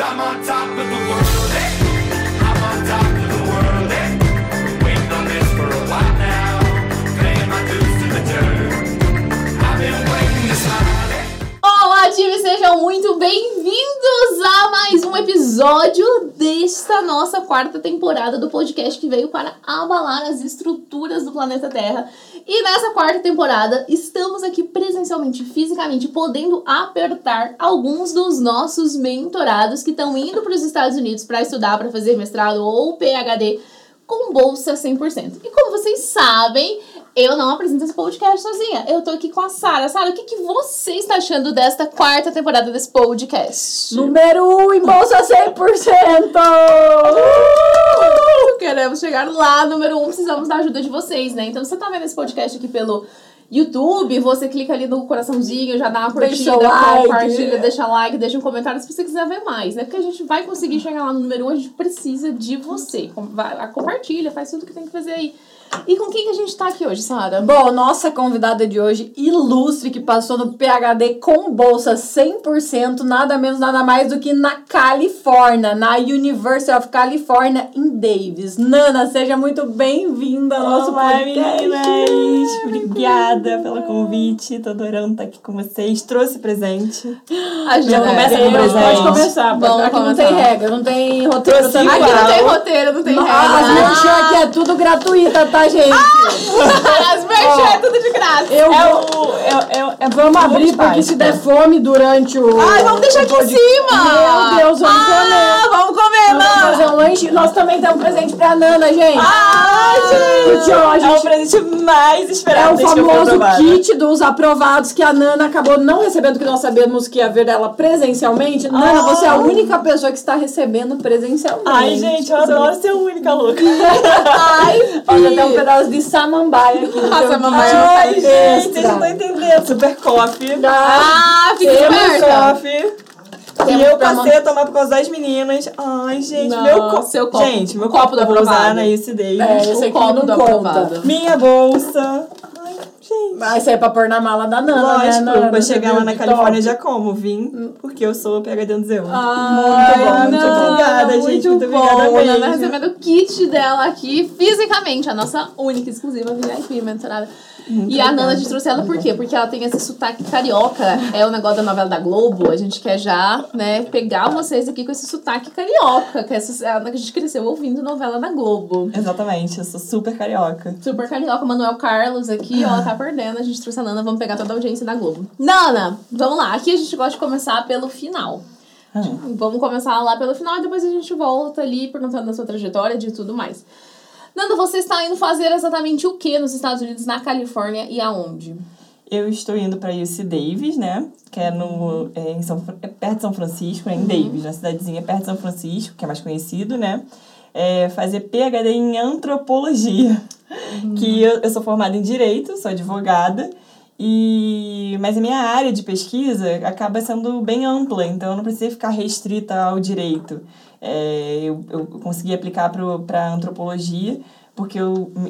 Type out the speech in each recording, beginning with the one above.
Cause I'm on top of the world, eh? I'm on top of the world, eh? Waiting on this for a while now. Paying my dues to the dirt. I've been waiting to smile, eh? Olá, time, sejam muito bem-vindos a mais um episódio desta nossa quarta temporada do podcast que veio para abalar as estruturas do planeta Terra. E nessa quarta temporada, estamos aqui presencialmente, fisicamente, podendo apertar alguns dos nossos mentorados que estão indo para os Estados Unidos para estudar, para fazer mestrado ou PhD com bolsa 100%. E como vocês sabem, eu não apresento esse podcast sozinha. Eu tô aqui com a Sara. Sara, o que, que você está achando desta quarta temporada desse podcast? Número 1 um, em bolsa 100%! Uh! Queremos chegar lá, número 1, um, precisamos da ajuda de vocês, né? Então, você tá vendo esse podcast aqui pelo YouTube, você clica ali no coraçãozinho, já dá uma curtida, like. compartilha, deixa like, deixa um comentário se você quiser ver mais, né? Porque a gente vai conseguir chegar lá no número 1, um, a gente precisa de você. Compartilha, faz tudo que tem que fazer aí. E com quem que a gente tá aqui hoje, Sara? Bom, nossa convidada de hoje, ilustre, que passou no PhD com bolsa 100%, nada menos, nada mais do que na Califórnia, na University of California, em Davis. Nana, seja muito bem-vinda ao nosso Olá, podcast. meninas! Obrigada pelo convite. Tô adorando estar aqui com vocês. Trouxe presente. A gente Já começa com presente. Pode começar, pode- Vamos aqui não começar. tem regra, não tem roteiro. Aqui não tem roteiro, não tem Não, regra. Aqui é tudo gratuita, tá, gente? As merchan é tudo de graça. Eu É o. É, é, é Vamos abrir, porque se der fome durante o... Ai, vamos deixar aqui em cima. Meu Deus, vamos comer. Ah, vamos comer, Vamos mano. fazer um lanche. Nós também temos um presente pra Nana, gente. Ah, a É o gente presente mais é esperado o eu fui famoso kit dos aprovados que a Nana acabou não recebendo, que nós sabemos que ia ver dela presencialmente. Nana, você é a única pessoa que está recebendo presencialmente. Ai, gente, eu adoro ser a única louca. Ai, Olha, tem um pedaço de samambaia aqui. no Ah, samambaia não tá Ai, gente, vocês não estão entendendo. Super coffee. Ah, fica Temos. Coffee. E eu passei a tomar por causa das meninas. Ai, gente, Não, meu copo. seu copo. Gente, meu copo copo, eu vou usar na Davis. É, esse aqui copo não do conta. Minha bolsa. Gente. Mas isso aí é pra pôr na mala da Nana, né, Lógico, Nana? pra chegar lá na Califórnia já como, vim, porque eu sou PHD no Zeu. Ai, bom, muito obrigada, gente, muito obrigada mesmo. Nana recebendo o kit dela aqui fisicamente, a nossa única exclusiva VIP mentorada. E a Nana, a gente trouxe ela por quê? Porque ela tem esse sotaque carioca, é o negócio da novela da Globo. A gente quer já, né, pegar vocês aqui com esse sotaque carioca, que, essa, é a que a gente cresceu ouvindo novela da Globo. Exatamente, eu sou super carioca. Super carioca, Manuel Carlos aqui, ó, tá perdendo. A gente trouxe a Nana, vamos pegar toda a audiência da Globo. Nana, vamos lá. Aqui a gente gosta de começar pelo final. Ah, Vamos começar lá pelo final e depois a gente volta ali perguntando da sua trajetória de tudo mais. Nanda, você está indo fazer exatamente o que nos Estados Unidos, na Califórnia e aonde? Eu estou indo pra UC Davis, né? Que é, no, é, em São, é perto de São Francisco, né? em Davis, na cidadezinha perto de São Francisco, que é mais conhecido, né? É fazer PhD em antropologia. Que eu, eu sou formada em direito, sou advogada. E, mas a minha área de pesquisa acaba sendo bem ampla, então eu não precisei ficar restrita ao direito. É, eu, eu consegui aplicar para antropologia, porque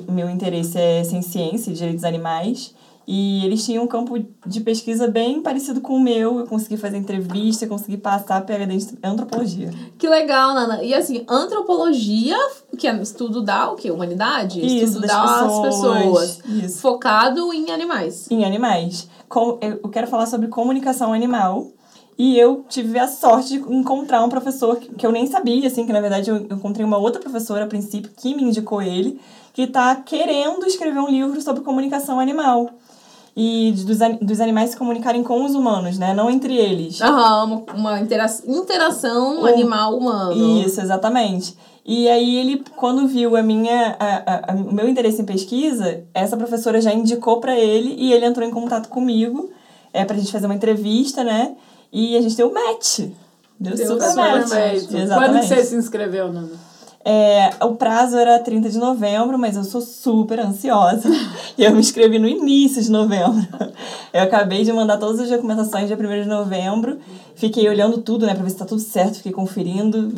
meu interesse é em ciência e direitos animais. E eles tinham um campo de pesquisa bem parecido com o meu. Eu consegui fazer entrevista, consegui passar PhD em antropologia. Que legal, Nana. E assim, antropologia, que é estudo da o quê? Humanidade? Isso, estudo das pessoas. pessoas. Isso. Focado em animais. em animais. Com, eu quero falar sobre comunicação animal. E eu tive a sorte de encontrar um professor que, eu nem sabia, assim, que na verdade eu encontrei uma outra professora a princípio que me indicou ele, que está querendo escrever um livro sobre comunicação animal. E dos, dos animais se comunicarem com os humanos, né? Não entre eles. Aham, uma, uma intera interação Um- animal-humano. Isso, exatamente. E aí ele, quando viu a minha, a, a- a- o meu interesse em pesquisa, essa professora já indicou para ele e ele entrou em contato comigo é, pra gente fazer uma entrevista, né? E a gente deu match. Deu, Deu super super match. match. Quando Exatamente. que você se inscreveu, Nana? É, o prazo era 30 de novembro, mas eu sou super ansiosa. e eu me inscrevi no início de novembro. Eu acabei de mandar todas as documentações dia 1 de novembro. Fiquei olhando tudo, né, pra ver se tá tudo certo. Fiquei conferindo,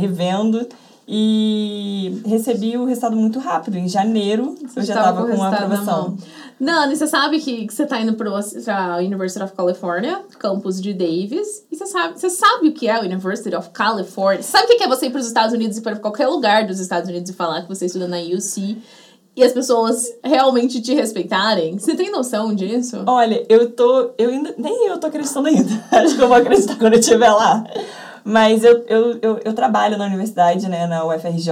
revendo. E recebi o resultado muito rápido. Em janeiro eu já Tava tava o com a aprovação. Nani, você sabe que, que você tá indo pro, pra University of California, campus de Davis, e você sabe, você sabe o que é a University of California? Você sabe o que é você ir pros Estados Unidos e ir pra qualquer lugar dos Estados Unidos e falar que você estuda na UC e as pessoas realmente te respeitarem? Você tem noção disso? Olha, eu tô. Eu ainda. Nem eu tô acreditando ainda. Acho que eu vou acreditar quando eu estiver lá. Mas eu, eu, eu, eu trabalho na universidade, né, na UFRJ.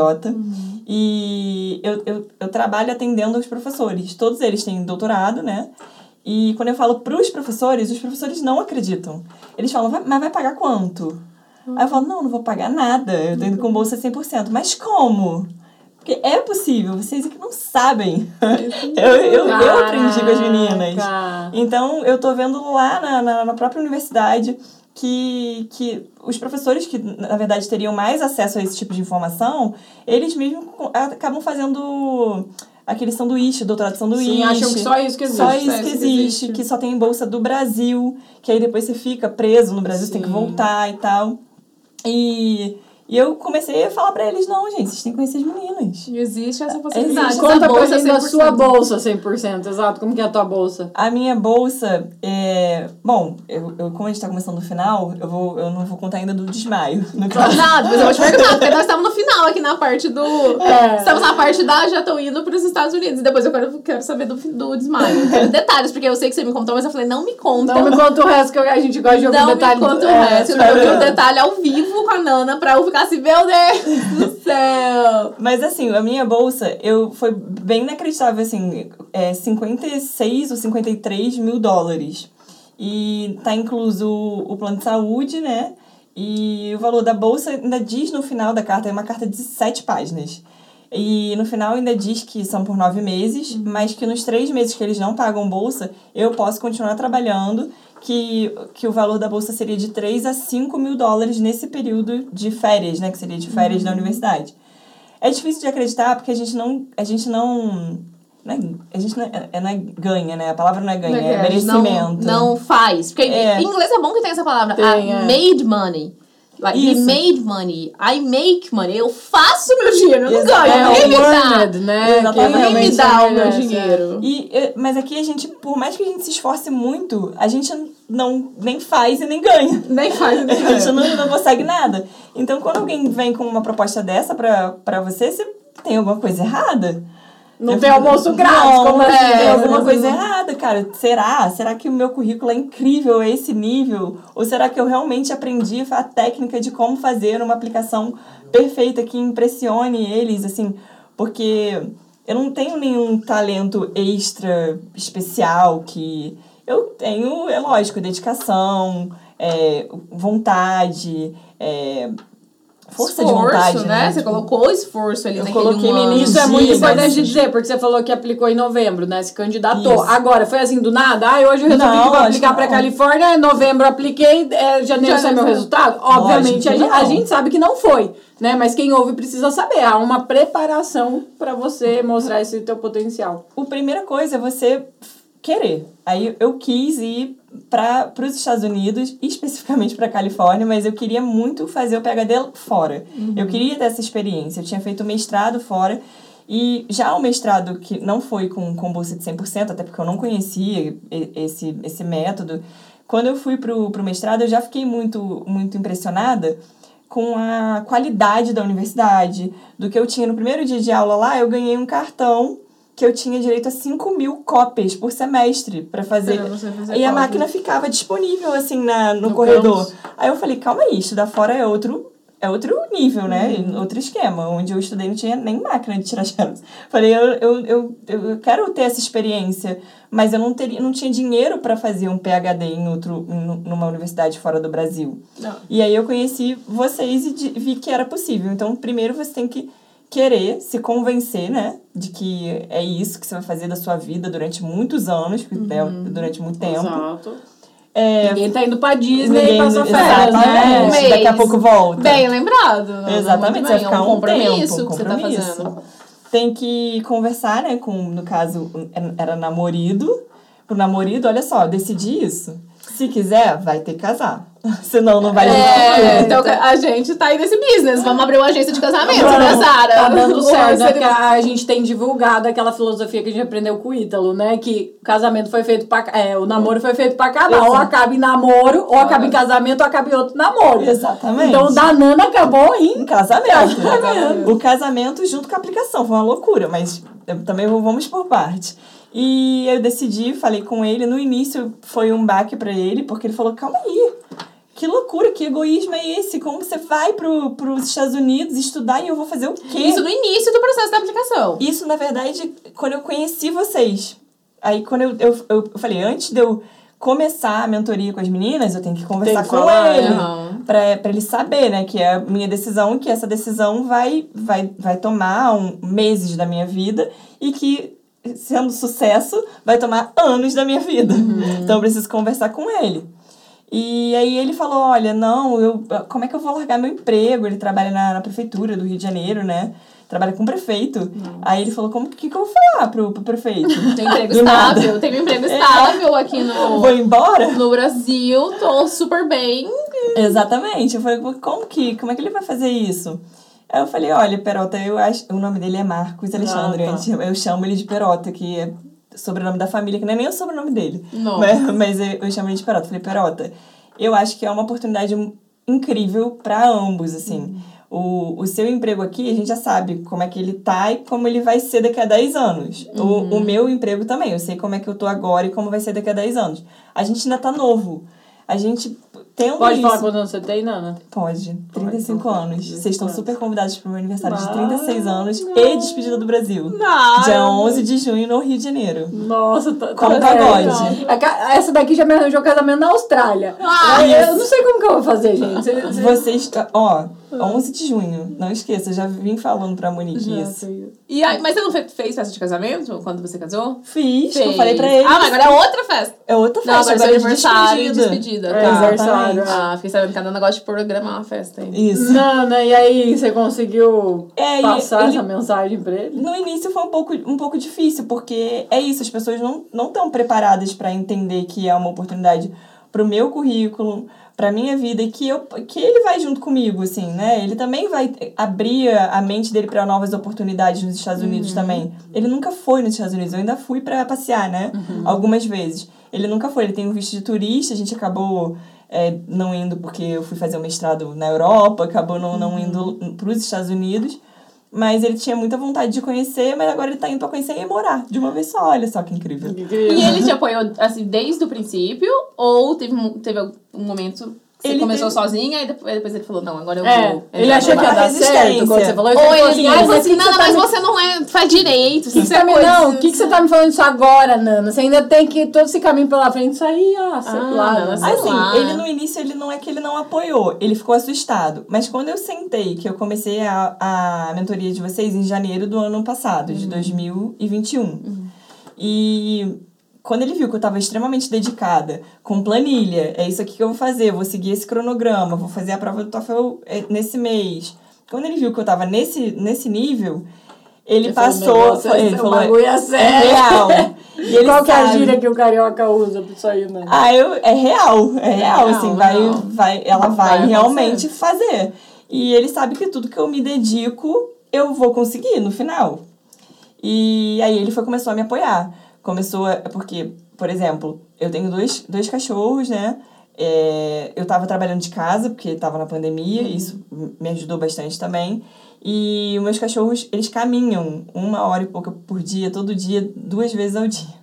E eu, eu, eu trabalho atendendo os professores. Todos eles têm doutorado, né? E quando eu falo pros professores, os professores não acreditam. Eles falam, "Vai- mas vai pagar quanto? Aí eu falo, não, não vou pagar nada. Eu tô indo com bolsa 100%. Mas como? Porque é possível, vocês aqui não sabem. eu, eu, eu aprendi com as meninas. Então, eu tô vendo lá na, na, na própria universidade que, que os professores que, na verdade, teriam mais acesso a esse tipo de informação, eles mesmos acabam fazendo aquele sanduíche, doutorado sanduíche. Sim, acham que só isso que existe. Só isso que existe, que só tem bolsa do Brasil, que aí depois você fica preso no Brasil, você tem que voltar e tal. E, e eu comecei a falar pra eles, não, gente, vocês têm que conhecer as meninas. Existe essa possibilidade. Existe. Conta pra gente da 100%. sua bolsa 100%, exato. Como que é a tua bolsa? A minha bolsa é. Bom, eu, eu, como a gente tá começando no final, eu, vou, eu não vou contar ainda do desmaio. No caso. Não, depois eu vou te perguntar, porque nós estamos no final aqui na parte do. É. Estamos na parte da já estão indo para os Estados Unidos. E depois eu quero, quero saber do, do desmaio. Detalhes, porque eu sei que você me contou, mas eu falei, não me conta. Não me conta o resto que a gente gosta de ouvir Não me detalhe. conta o é, resto. Eu quero ouvir um detalhe ao vivo com a Nana pra eu ficar assim, meu Deus do céu. Mas assim, a minha bolsa, eu foi bem inacreditável, assim, é 56 ou 53 mil dólares. E tá incluso o plano de saúde, né? E o valor da bolsa ainda diz no final da carta, é uma carta de sete páginas. E no final ainda diz que são por nove meses, mas que nos três meses que eles não pagam bolsa, eu posso continuar trabalhando, que, que o valor da bolsa seria de 3 a 5 mil dólares nesse período de férias, né? Que seria de férias da universidade. É difícil de acreditar porque a gente não. A gente não. não é- a gente não é, é- não é ganha, né? A palavra não é ganha, é, Não, merecimento. não faz. Porque É. em inglês é bom que tem essa palavra. Tem, é. made money. Like, he Isso. made money. I make money. Eu faço meu dinheiro, eu não ganho. É Ninguém o me dá. earned, né? Ninguém me dá o meu é. dinheiro. E, mas aqui a gente, por mais que a gente se esforce muito, a gente não nem faz e nem ganha. Nem faz. A gente não, não consegue nada. Então, quando alguém vem com uma proposta dessa pra, pra você, você tem alguma coisa errada. Não Eu tem almoço grátis, não, como assim? é, Tem alguma alguma coisa errada, cara. Será? Será que o meu currículo é incrível a esse nível? Ou será que eu realmente aprendi a técnica de como fazer uma aplicação perfeita que impressione eles, assim? Porque eu não tenho nenhum talento extra especial que eu tenho, é lógico, dedicação, é, vontade, é, força esforço, de vontade, né? né? Você Tipo, colocou esforço ali eu naquele coloquei um Isso é muito importante de dizer, porque você falou que aplicou em novembro, né? Se candidatou. Isso. Agora, foi assim do nada? Ah, hoje eu resolvi Não, que vou aplicar não. Califórnia, em novembro eu apliquei, é, janeiro sai meu Janeiro. resultado? Obviamente, a a gente sabe que não foi, né? Mas quem ouve precisa saber. Há uma preparação pra você mostrar esse teu potencial. A primeira coisa é você querer. Aí eu quis ir para os Estados Unidos, especificamente para Califórnia, mas eu queria muito fazer o PhD fora. Eu queria ter essa experiência. Eu tinha feito mestrado fora. E já o mestrado, que não foi com, com bolsa de 100%, até porque eu não conhecia esse, esse método, quando eu fui pro, pro mestrado, eu já fiquei muito, muito impressionada com a qualidade da universidade, do que eu tinha no primeiro dia de aula lá, eu ganhei um cartão que eu tinha direito a 5 mil cópias por semestre para fazer. Fazer E a máquina ficava disponível assim na, no, No corredor. campus. Aí eu falei, calma aí, estudar fora é outro. É outro nível, né? Uhum. Outro esquema. Onde eu estudei não tinha nem máquina de tirar xerox. Falei, eu, eu, eu, eu quero ter essa experiência, mas eu não, teria, não tinha dinheiro para fazer um PhD em outro, em- numa universidade fora do Brasil. Não. E aí eu conheci vocês e vi que era possível. Então, primeiro você tem que querer se convencer, né? De que é isso que você vai fazer da sua vida durante muitos anos, é Uhum. durante muito tempo. Exato. É, Ninguém tá indo pra Disney ninguém- e passa férias, né? exatamente, Daqui a pouco volta. Bem lembrado. Exatamente, Muito você vai bem, ficar é um um compromisso tempo, que você tá compromisso. fazendo. Tem que conversar, né, com, no caso, era namorido. Pro namorido, olha só, decidi isso. Se quiser, vai ter que casar. Senão não vai É, então a gente tá aí nesse business. Vamos abrir uma agência de casamento, né, Sara? Tá dando O certo, né? a gente tem divulgado aquela filosofia que a gente aprendeu com o Ítalo, né? Que o casamento foi feito pra... É, o namoro foi feito pra casar. Ou acaba em namoro, ou acaba em casamento, ou acaba em outro namoro. Exatamente. Então o da Nana acabou em... Um casamento. O casamento junto com a aplicação. Foi uma loucura, mas também vamos por parte. E eu decidi, falei com ele. No início foi um baque pra ele, porque ele falou: calma aí. Que loucura, que egoísmo é esse? Como você vai pro, pros Estados Unidos estudar e eu vou fazer o quê? Isso no início do processo da aplicação. Isso, na verdade, quando eu conheci vocês. Aí, quando eu, eu, eu falei, antes de eu começar a mentoria com as meninas, eu tenho que conversar que com falar, ele. aham. Pra, pra ele saber, né, que é a minha decisão, que essa decisão vai, vai, vai tomar um, meses da minha vida e que, sendo sucesso, vai tomar anos da minha vida. Então, eu preciso conversar com ele. E aí ele falou, olha, não, eu, como é que eu vou largar meu emprego? Ele trabalha na, na prefeitura do Rio de Janeiro, né? Trabalha com o prefeito. Aí ele falou, como que, que eu vou falar pro, pro prefeito? Tem emprego estável, tem um emprego estável aqui no, Vou embora? no Brasil, tô super bem. Exatamente. Eu falei, como que, como é que ele vai fazer isso? Aí eu falei, olha, Perota, eu acho. O nome dele é Marcos Alexandre. Ah, tá. Eu chamo ele de Perota, que é sobrenome da família, que não é nem o sobrenome dele. Mas, mas eu, eu chamo ele de Perota. Eu falei, Perota, eu acho que é uma oportunidade incrível para ambos, assim. O, o seu emprego aqui, a gente já sabe como é que ele tá e como ele vai ser daqui a 10 anos. O, o meu emprego também, eu sei como é que eu tô agora e como vai ser daqui a 10 anos. A gente ainda tá novo. A gente tendo Pode isso... falar quantos anos você tem, Nana? Pode, 35 então, anos. 35 Vocês estão super convidados para o meu aniversário de Ah, 36 anos e despedida do Brasil. Não. Dia 11 de junho no Rio de Janeiro. Nossa, tá, Com tá pagode. ca- Essa daqui já me arranjou casamento na Austrália. Ah, Aí eu não sei como que eu vou fazer, gente. Você- você- Vocês, ó, 11 de junho, não esqueça, eu já vim falando pra Monique Já isso. E aí, mas você não fe- fez festa de casamento quando você casou? Fiz, eu Fez. falei pra ele. Ah, mas agora é outra festa. É outra Não, festa, agora é agora é de aniversário e despedida. É, tá. aniversário. Ah, fiquei sabendo que a Dana gosta de programar uma festa aí. Isso. Nana, e aí, você conseguiu É, passar ele- essa mensagem pra ele? No início foi um pouco, um pouco difícil, porque é isso, as pessoas não não estão preparadas para entender que é uma oportunidade pro meu currículo, pra minha vida e que eu que ele vai junto comigo, assim, né? Ele também vai abrir a mente dele para novas oportunidades nos Estados Unidos também. Ele nunca foi nos Estados Unidos, eu ainda fui para passear, né? Algumas vezes. Ele nunca foi, ele tem um visto de turista, a gente acabou é, não indo porque eu fui fazer o mestrado na Europa, acabou não, não indo para os Estados Unidos. Mas ele tinha muita vontade de conhecer, mas agora ele tá indo pra conhecer e morar de uma vez só. Olha só que incrível. E ele te apoiou, assim, desde o princípio? Ou teve, um- teve um momento você Ele começou teve- sozinha e depois, depois ele falou, não, agora eu É, vou. ele achou que ia dar certo quando você falou. Ou ele ele, falou assim, ah, mas assim, que mas tá me- você não é, faz direito, que que você tá é me, coisa... não, o que, que você tá me falando isso agora, Nana? Você ainda tem que todo esse caminho pela frente. Isso aí, ah, sei Ah, lá. Nana, Nana. sei Assim, lá. ele no início, ele não é que ele não apoiou, ele ficou assustado. Mas quando eu sentei, que eu comecei a, a mentoria de vocês em janeiro do ano passado, de 2021. E quando ele viu que eu estava extremamente dedicada, com planilha, é isso aqui que eu vou fazer, eu vou seguir esse cronograma, vou fazer a prova do TOEFL é, nesse mês. Quando ele viu que eu estava nesse, nesse nível, ele falou, passou, "Negócio é ele falou, bagulho é é sério." real. E ele Qual que é a gíria que o carioca usa pra isso aí, Nana? Ah, eu, é real, é real, real, assim, vai, vai, ela vai, Vai realmente fazer. E ele sabe que tudo que eu me dedico, eu vou conseguir no final. E aí ele foi, começou a me apoiar. Começou, a, porque, por exemplo, eu tenho dois, dois cachorros, né? É, eu tava trabalhando de casa, porque tava na pandemia, isso me ajudou bastante também. E os meus cachorros, eles caminham uma hora e pouca por dia, todo dia, duas vezes ao dia.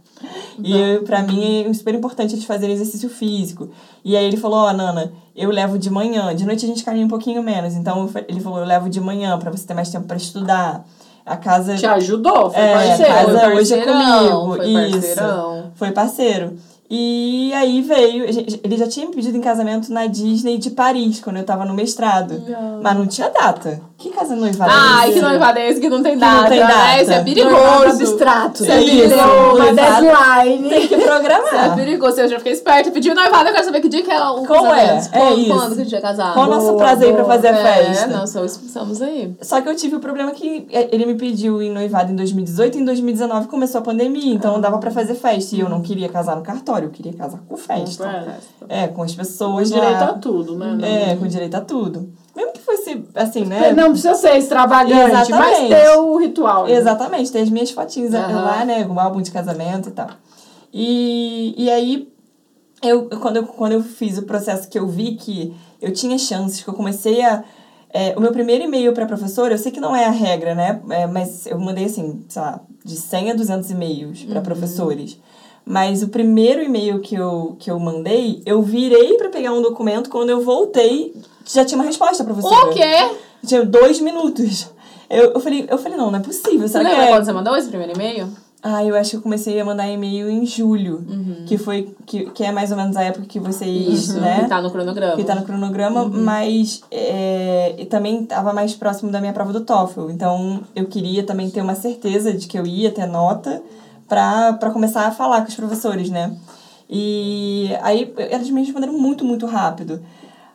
E eu, pra mim é super importante eles fazerem exercício físico. E aí ele falou, ó, Nana, eu levo de manhã. De noite a gente caminha um pouquinho menos. Então ele falou, eu levo de manhã pra você ter mais tempo pra estudar. A casa. Te ajudou? Foi É, parceiro. a casa Foi hoje é comigo. foi Isso. parceirão. Foi parceiro. E aí veio, ele já tinha me pedido em casamento na Disney de Paris, quando eu tava no mestrado. Mas não tinha data. Que casa noivada? Ai, é que esse? noivado é esse que não tem Que não data? tem né? data. Isso é perigoso. abstrato. Isso é perigoso. Uma noivado. deadline. Tem que Isso é programar. perigoso. Eu já fiquei esperta. Pediu noivado, eu quero saber que dia que é o Qual é? casamento. É Quando, isso. quando que a gente vai casar? Qual o nosso Boa, prazo aí pra boa. fazer a É, festa? nós só estamos aí. Só que eu tive o problema que é, ele me pediu em noivado em 2018 e em 2019 começou a pandemia, então não dava pra fazer festa. E eu não queria casar no cartório, eu queria casar com festa. É, com as Com pessoas direito lá. a tudo, né? É, com direito a tudo. Mesmo que fosse assim, né? Não precisa ser extravagante, mas Exatamente. ter o ritual. né? Exatamente, tem as minhas fotinhas Aham. lá, né? O álbum de casamento e tal. E, e aí, eu, quando, eu, quando eu fiz o processo que eu vi que eu tinha chances, que eu comecei a. é, o meu primeiro e-mail para professora, eu sei que não é a regra, né? É, mas eu mandei assim, sei lá, de 100 a 200 e-mails para professores. Mas o primeiro e-mail que eu, que eu mandei, eu virei para pegar um documento, quando eu voltei, já tinha uma resposta, professora. O quê? Tinha dois minutos. Eu, eu, falei, eu falei, não, não é possível. Você Será que lembra é? quando você mandou esse primeiro e-mail? Ah, eu acho que eu comecei a mandar e-mail em julho. Uhum. Que foi. Que, que é mais ou menos a época que vocês, né? Que tá no cronograma. que tá no cronograma, mas é, e também estava mais próximo da minha prova do TOEFL. Então, eu queria também ter uma certeza de que eu ia ter nota pra, pra começar a falar com os professores, né? E aí, eles me responderam muito, muito rápido.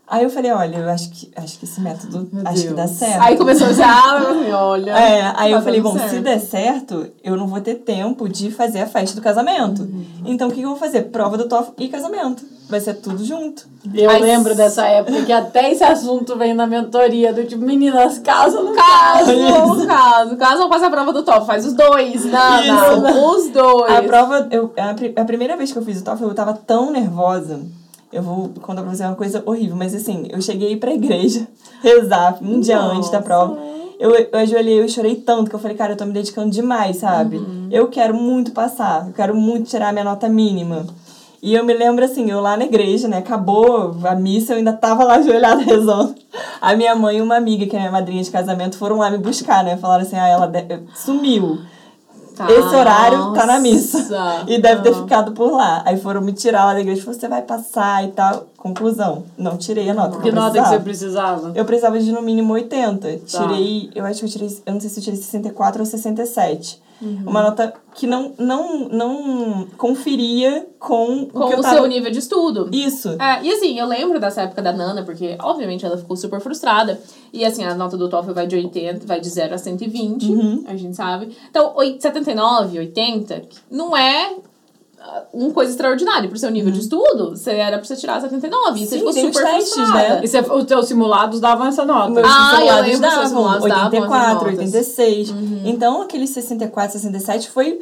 Aí eu falei, olha, eu acho que, acho que esse método, Meu acho que dá certo. Aí começou já, olha. É, aí tá eu falei, bom, certo. se der certo, eu não vou ter tempo de fazer a festa do casamento. Uhum. Então, o que que eu vou fazer? Prova do TOEFL e casamento. Vai ser tudo junto. Eu Ai, lembro dessa época que até esse assunto vem na mentoria do tipo, meninas, casa no Caso, Isso. caso, caso não faça a prova do TOEFL, faz os dois. Não, Isso. não, os dois. A prova, eu, a, a primeira vez que eu fiz o TOEFL, eu tava tão nervosa. Eu vou contar pra você uma coisa horrível, mas assim, eu cheguei pra igreja rezar um dia antes da prova. Eu, eu ajoelhei, eu chorei tanto que eu falei, cara, eu tô me dedicando demais, sabe? Uhum. Eu quero muito passar, eu quero muito tirar a minha nota mínima. E eu me lembro assim, eu lá na igreja, né? Acabou a missa, eu ainda tava lá ajoelhada rezando. A minha mãe e uma amiga, que é minha madrinha de casamento, foram lá me buscar, né? Falaram assim, ah, ela sumiu. Tá. Esse horário tá na missa. E deve ter ficado por lá. Aí foram me tirar lá da igreja e você vai passar e tal. Conclusão, não tirei a nota. Que eu nota que você precisava. precisava? Eu precisava de no mínimo 80. Tá. Tirei, eu acho que eu tirei, eu não sei se eu tirei 64 ou 67. Uhum. Uma nota que não, não, não conferia com, Com o tava... seu nível de estudo. Isso. É, e assim, eu lembro dessa época da Nana, porque obviamente ela ficou super frustrada. E assim, a nota do TOEFL vai de 80, vai de 0 a 120, Uhum. a gente sabe. Então, oi- 79, 80, não é uma coisa extraordinária pro seu nível de estudo. Você era pra você tirar 79, e você ficou os super testes, frustrada. né? E você, os teus simulados davam essa nota. Meus Ah, eu simulados seus davam simulados davam essas 84, notas. Uhum. 86. Então, aqueles 64, 67 foi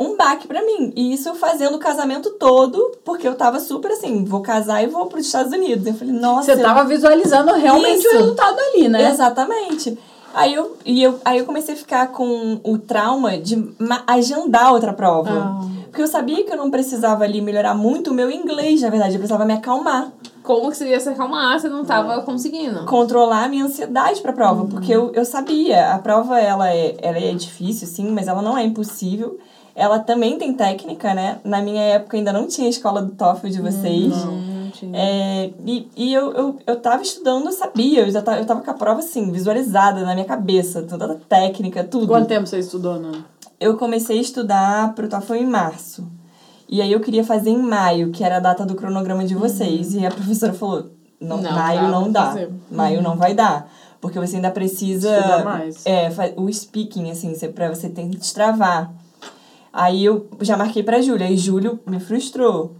um baque pra mim. E isso fazendo o casamento todo, porque eu tava super assim, vou casar e vou pros Estados Unidos. Eu falei, nossa. Você eu- tava visualizando realmente Isso. o resultado ali, né? Exatamente. Aí eu, e eu, aí eu comecei a ficar com o trauma de agendar outra prova. Ah. Porque eu sabia que eu não precisava ali melhorar muito o meu inglês, na verdade. Eu precisava me acalmar. Como que você ia se acalmar, você não tava conseguindo. controlar a minha ansiedade pra prova, porque eu, eu sabia, a prova ela é, ela é difícil, sim, mas ela não é impossível. Ela também tem técnica, né? Na minha época ainda não tinha a escola do TOEFL de vocês. Hum, tinha. É, e e eu, eu, eu tava estudando, eu sabia, eu já tava, eu tava com a prova assim, visualizada na minha cabeça, toda a técnica, tudo. Quanto tempo você estudou, Nana? Eu comecei a estudar pro TOEFL em março. E aí eu queria fazer em maio, que era a data do cronograma de vocês. E a professora falou: não, Não maio dá não dá. fazer. Maio não vai dar. Porque você ainda precisa. Estudar mais. É, o speaking, assim, você, pra você ter que destravar. Aí eu já marquei pra julho. Aí julho me frustrou.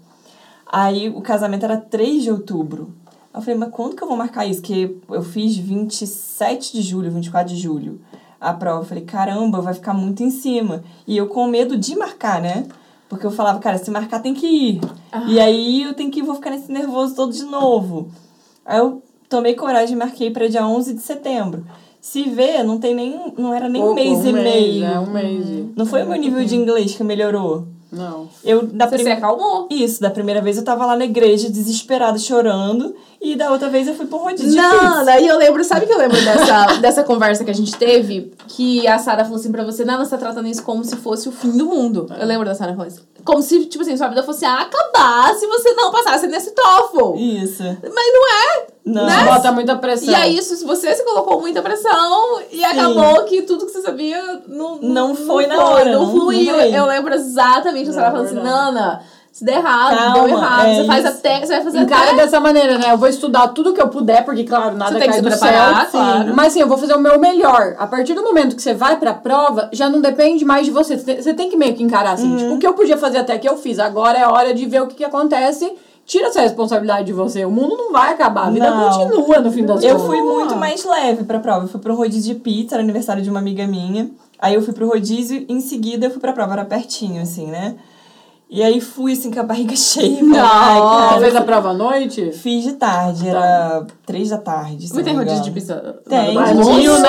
Aí o casamento era 3 de outubro. Eu falei, mas quando que eu vou marcar isso? Porque eu fiz 27 de julho, 24 de julho a prova. Eu falei, caramba, vai ficar muito em cima. E eu com medo de marcar, né? Porque eu falava, cara, se marcar tem que ir. E aí eu tenho que vou ficar nesse nervoso todo de novo. Aí eu tomei coragem e marquei para dia 11 de setembro. Se vê, não tem nem não era nem um Pouco, mês um e mês, meio. É, um mês. e- Não foi o meu nível de inglês que melhorou. Não. Eu da Você se prime- acalmou. Isso, da primeira vez eu tava lá na igreja desesperada, chorando, E da outra vez eu fui um rodízio de Não, pizza. daí eu lembro, sabe que eu lembro dessa, dessa conversa que a gente teve? Que a Sara falou assim pra você, não, você tá tratando isso como se fosse o fim do mundo. Eu lembro da Sara falando isso. Como se, tipo assim, sua vida fosse acabar se você não passasse nesse TOEFL. Isso. Mas não é. Não. Né? Bota muita pressão. E aí, isso, você se colocou muita pressão e acabou que tudo que você sabia não, Não foi na hora, Não não- não fluiu. eu lembro exatamente a Sara É falando assim, verdade. Nana, se der errado, Calma, deu errado. é você faz isso. até. Você vai fazer Encara até. dessa maneira, né? Eu vou estudar tudo que eu puder, porque, claro, nada Você tem que cai se do preparar, céu. claro. Mas, assim, eu vou fazer o meu melhor. A partir do momento que você vai pra prova, já não depende mais de você. Você tem- que meio que encarar, assim. Uhum. Tipo, o que eu podia fazer até que eu fiz. Agora é hora de ver o que, que acontece. Tira essa responsabilidade de você. O mundo não vai acabar. A vida Não. continua, no fim das Eu contas. fui muito mais leve pra prova. Eu fui pro rodízio de pizza, era aniversário de uma amiga minha. Aí eu fui pro rodízio, em seguida eu fui pra prova, era pertinho, assim, né? E aí fui, assim, com a barriga cheia. falei, "Ai, Não. Você cara, fez a prova à noite? Fiz de tarde, era três da tarde. Mas tem rodízio de pizza? Tem? Rio, né?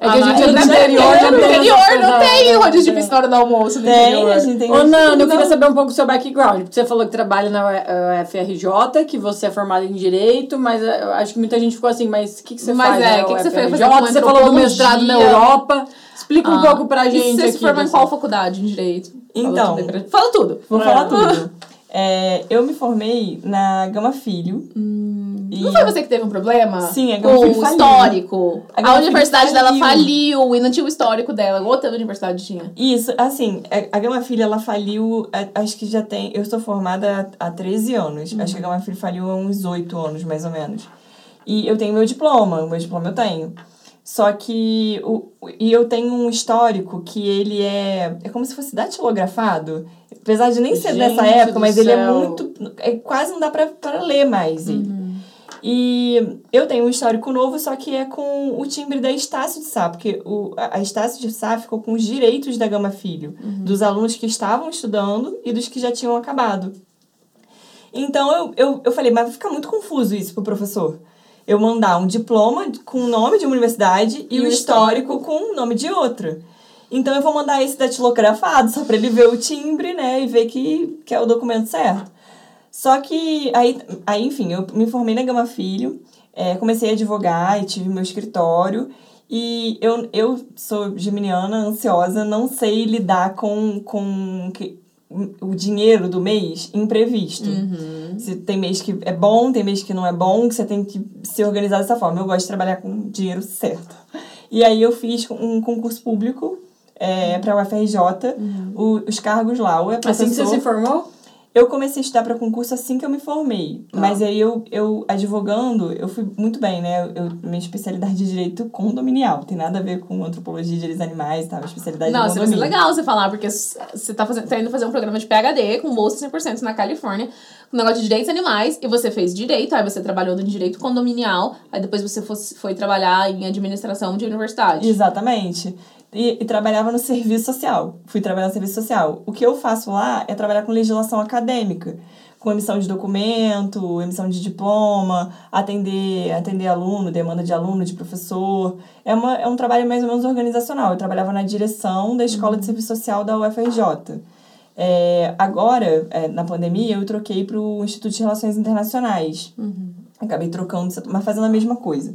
É que a gente é do no interior, no tem interior não coisa, tem né? rodízio de pizza na hora do almoço no Tem, a gente tem. Ô, Nando, eu queria saber um pouco do seu background. Porque você falou que trabalha na UFRJ, que você é formado em Direito, mas eh, eu acho que muita gente ficou assim, mas o que, que você Mas faz é, na o que que você com Você falou do mestrado na Europa. Explica um Ah, pouco pra gente você se formou em qual faculdade em Direito? Fala Então. tudo pra- Fala tudo. Vou É. falar tudo. É, eu me formei na Gama Filho. E- Não foi você que teve um problema? Sim, a Gama o Filho faliu. histórico. A A, Gama Filho universidade dela faliu. faliu e não tinha o histórico dela. Outra universidade tinha. Isso, assim, a a Gama Filho, ela faliu, a- acho que já tem, eu sou formada há há 13 anos, acho que a Gama Filho faliu há uns 8 anos, mais ou menos. E eu tenho meu diploma, o meu diploma eu tenho. Só que, o, e eu tenho um histórico que ele é, é como se fosse datilografado, apesar de nem ser Gente dessa época, mas ele é céu. muito, é, quase não dá pra, pra ler mais ele. E eu tenho um histórico novo, só que é com o timbre da Estácio de Sá, porque o, a Estácio de Sá ficou com os direitos da Gama Filho, dos alunos que estavam estudando e dos que já tinham acabado. Então eu, eu, eu falei, mas fica muito confuso isso pro professor. Eu mandar um diploma com o nome de uma universidade e, E o o histórico com o nome de outra. Então eu vou mandar esse datilografado só para ele ver o timbre, né, e ver que, que é o documento certo. Só que aí, aí enfim, eu me formei na Gama Filho, é, comecei a advogar e tive meu escritório. E eu, eu sou geminiana, ansiosa, não sei lidar com, com o dinheiro do mês imprevisto. Se tem mês que é bom, tem mês que não é bom, que você tem que se organizar dessa forma. Eu gosto de trabalhar com dinheiro certo. E aí eu fiz um concurso público é, para a UFRJ, o- os cargos lá. É Assim que você se formou? Eu comecei a estudar para concurso assim que eu me formei. Mas aí eu, eu advogando, eu fui muito bem, né? Eu, minha especialidade de direito condominial. Tem nada a ver com antropologia de direitos animais, tá? Minha especialidade Não, de vai ser condomínio. legal você falar, porque você tá, fazendo, tá indo fazer um programa de PHD com bolsa 100% na Califórnia, com negócio de direitos animais, e você fez direito, aí você trabalhou no direito condominial, aí depois você fosse, foi trabalhar em administração de universidade. Exatamente. E, e trabalhava no serviço social. Fui trabalhar no serviço social. O que eu faço lá é trabalhar com legislação acadêmica, com emissão de documento, emissão de diploma, atender, atender aluno, demanda de aluno, de professor. É, uma, é um trabalho mais ou menos organizacional. Eu trabalhava na direção da Escola de Serviço Social da UFRJ. É, agora, é, na pandemia, eu troquei para o Instituto de Relações Internacionais. Acabei trocando, mas fazendo a mesma coisa.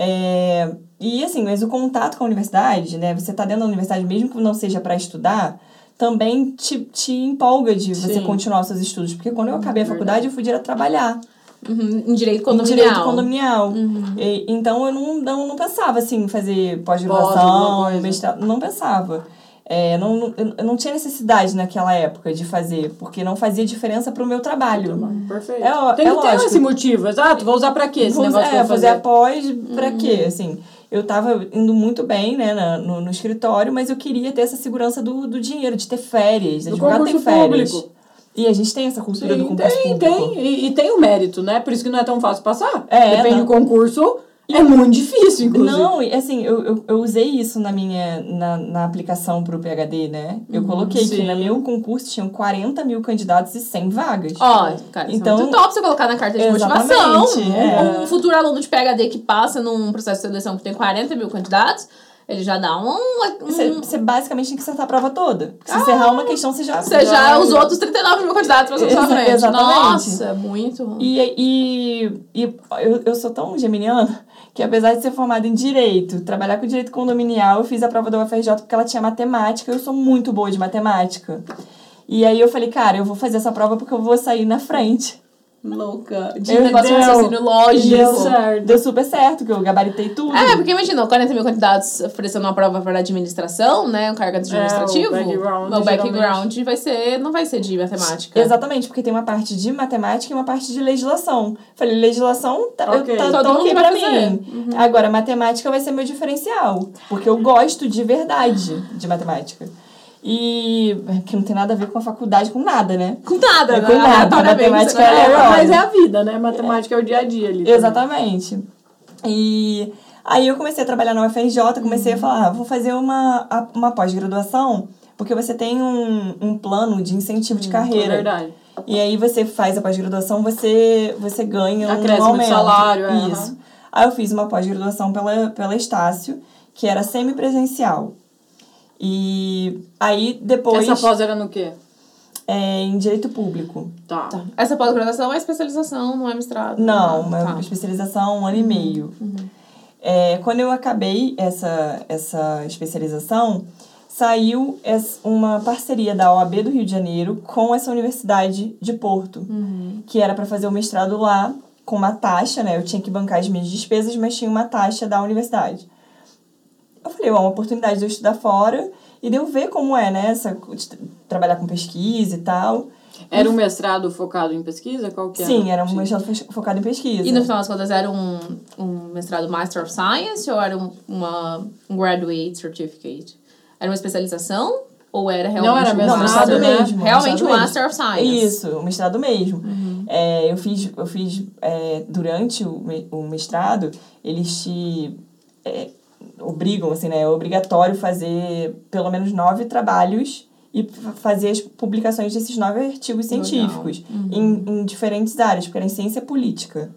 É, e assim, mas o contato com a universidade, né? Você tá dentro da universidade, mesmo que não seja para estudar, também te, te empolga de você Sim. continuar os seus estudos. Porque quando eu acabei a faculdade, eu fui direto trabalhar Uhum, em direito em condominial. direito condominial. E- então eu não, não, não pensava assim, em fazer pós-graduação, mestrado, não pensava. É, não, não, eu não tinha necessidade naquela época de fazer, porque não fazia diferença pro meu trabalho. Perfeito. É ó- Tem é que ter lógico. esse motivo, exato. Vou usar pra quê esse Vou- negócio é, fazer após pra quê? Assim, eu tava indo muito bem, né, na- no, no escritório, mas eu queria ter essa segurança do, do dinheiro, de ter férias. Do Advogado tem férias. público. E a gente tem essa cultura do Sim, concurso tem, público. tem. E, e tem o mérito, né? Por isso que não é tão fácil passar. É, Depende não. do concurso, é muito difícil, inclusive. Não, e assim, eu, eu, eu usei isso na minha na, na aplicação pro PHD, né? Eu coloquei que sim. no meu concurso tinham 40 mil candidatos e 100 vagas. Ó, cara, isso Então- é muito top você colocar na carta de Exatamente, motivação. é. Um futuro aluno de PHD que passa num processo de seleção que tem 40 mil candidatos, Ele já dá um. um Você, você basicamente tem que acertar a prova toda. Porque se você errar uma questão, você já. você já os outros 39 mil candidatos pra sua frente. exatamente. Nossa, é muito ruim. E, e, e eu, eu sou tão geminiana que apesar de ser formada em Direito, trabalhar com Direito Condominial, eu fiz a prova da UFRJ porque ela tinha matemática, eu sou muito boa de matemática. E aí eu falei, cara, eu vou fazer essa prova porque eu vou sair na frente. Louca. De Eu negócio de raciocínio lógico. Deu certo. Deu super certo, que eu gabaritei tudo. É, porque imagina, 40 mil candidatos oferecendo uma prova para administração, né? Um cargo administrativo. É, o background, o background vai ser, não vai ser de matemática. Exatamente, porque tem uma parte de matemática e uma parte de legislação. Falei, legislação tá, tá, Todo tá mundo ok vai pra mim. Agora, matemática vai ser meu diferencial. Porque eu gosto de verdade de matemática. E que não tem nada a ver com a faculdade, com nada, né? Com nada, É, né? com nada, Aleatoriamente, matemática né? é É, mas é a vida, né? Matemática é o dia a dia ali. também. Exatamente. E aí eu comecei a trabalhar na UFRJ, comecei a falar, ah, vou fazer uma, a- uma pós-graduação, porque você tem um, um plano de incentivo de É carreira. verdade. E aí você faz a pós-graduação, você, você ganha um aumento. salário, é, Isso. aham. Aí eu fiz uma pós-graduação pela, pela Estácio, que era semipresencial. E aí depois Essa pós era no quê? é, em direito público. Tá. Tá. Essa pós-graduação é especialização, não é mestrado. Não, uma Tá. especialização um ano e meio. É, quando eu acabei essa, essa especialização, saiu uma parceria da OAB do Rio de Janeiro com essa universidade de Porto, que era para fazer o mestrado lá com uma taxa, né? Eu tinha que bancar as minhas despesas, mas tinha uma taxa da universidade. Eu falei, ó, uma oportunidade de eu estudar fora e de eu ver como é, né? Essa, de trabalhar com pesquisa e tal. Era um mestrado focado em pesquisa? Qual que era? Sim, era um mestrado fo- focado em pesquisa. E no final das contas era um, um mestrado Master of Science ou era um, uma, um Graduate Certificate? Era uma especialização ou era realmente Não, era um mestrado, Não, mestrado né? mesmo. Realmente um mesmo. Master of Science. Isso, o mestrado mesmo. É, eu fiz, eu fiz é, durante o, o mestrado, eles te é, obrigam, assim, né? É obrigatório fazer pelo menos nove trabalhos e fa- fazer as publicações desses nove artigos científicos em, em diferentes áreas, porque era em ciência política.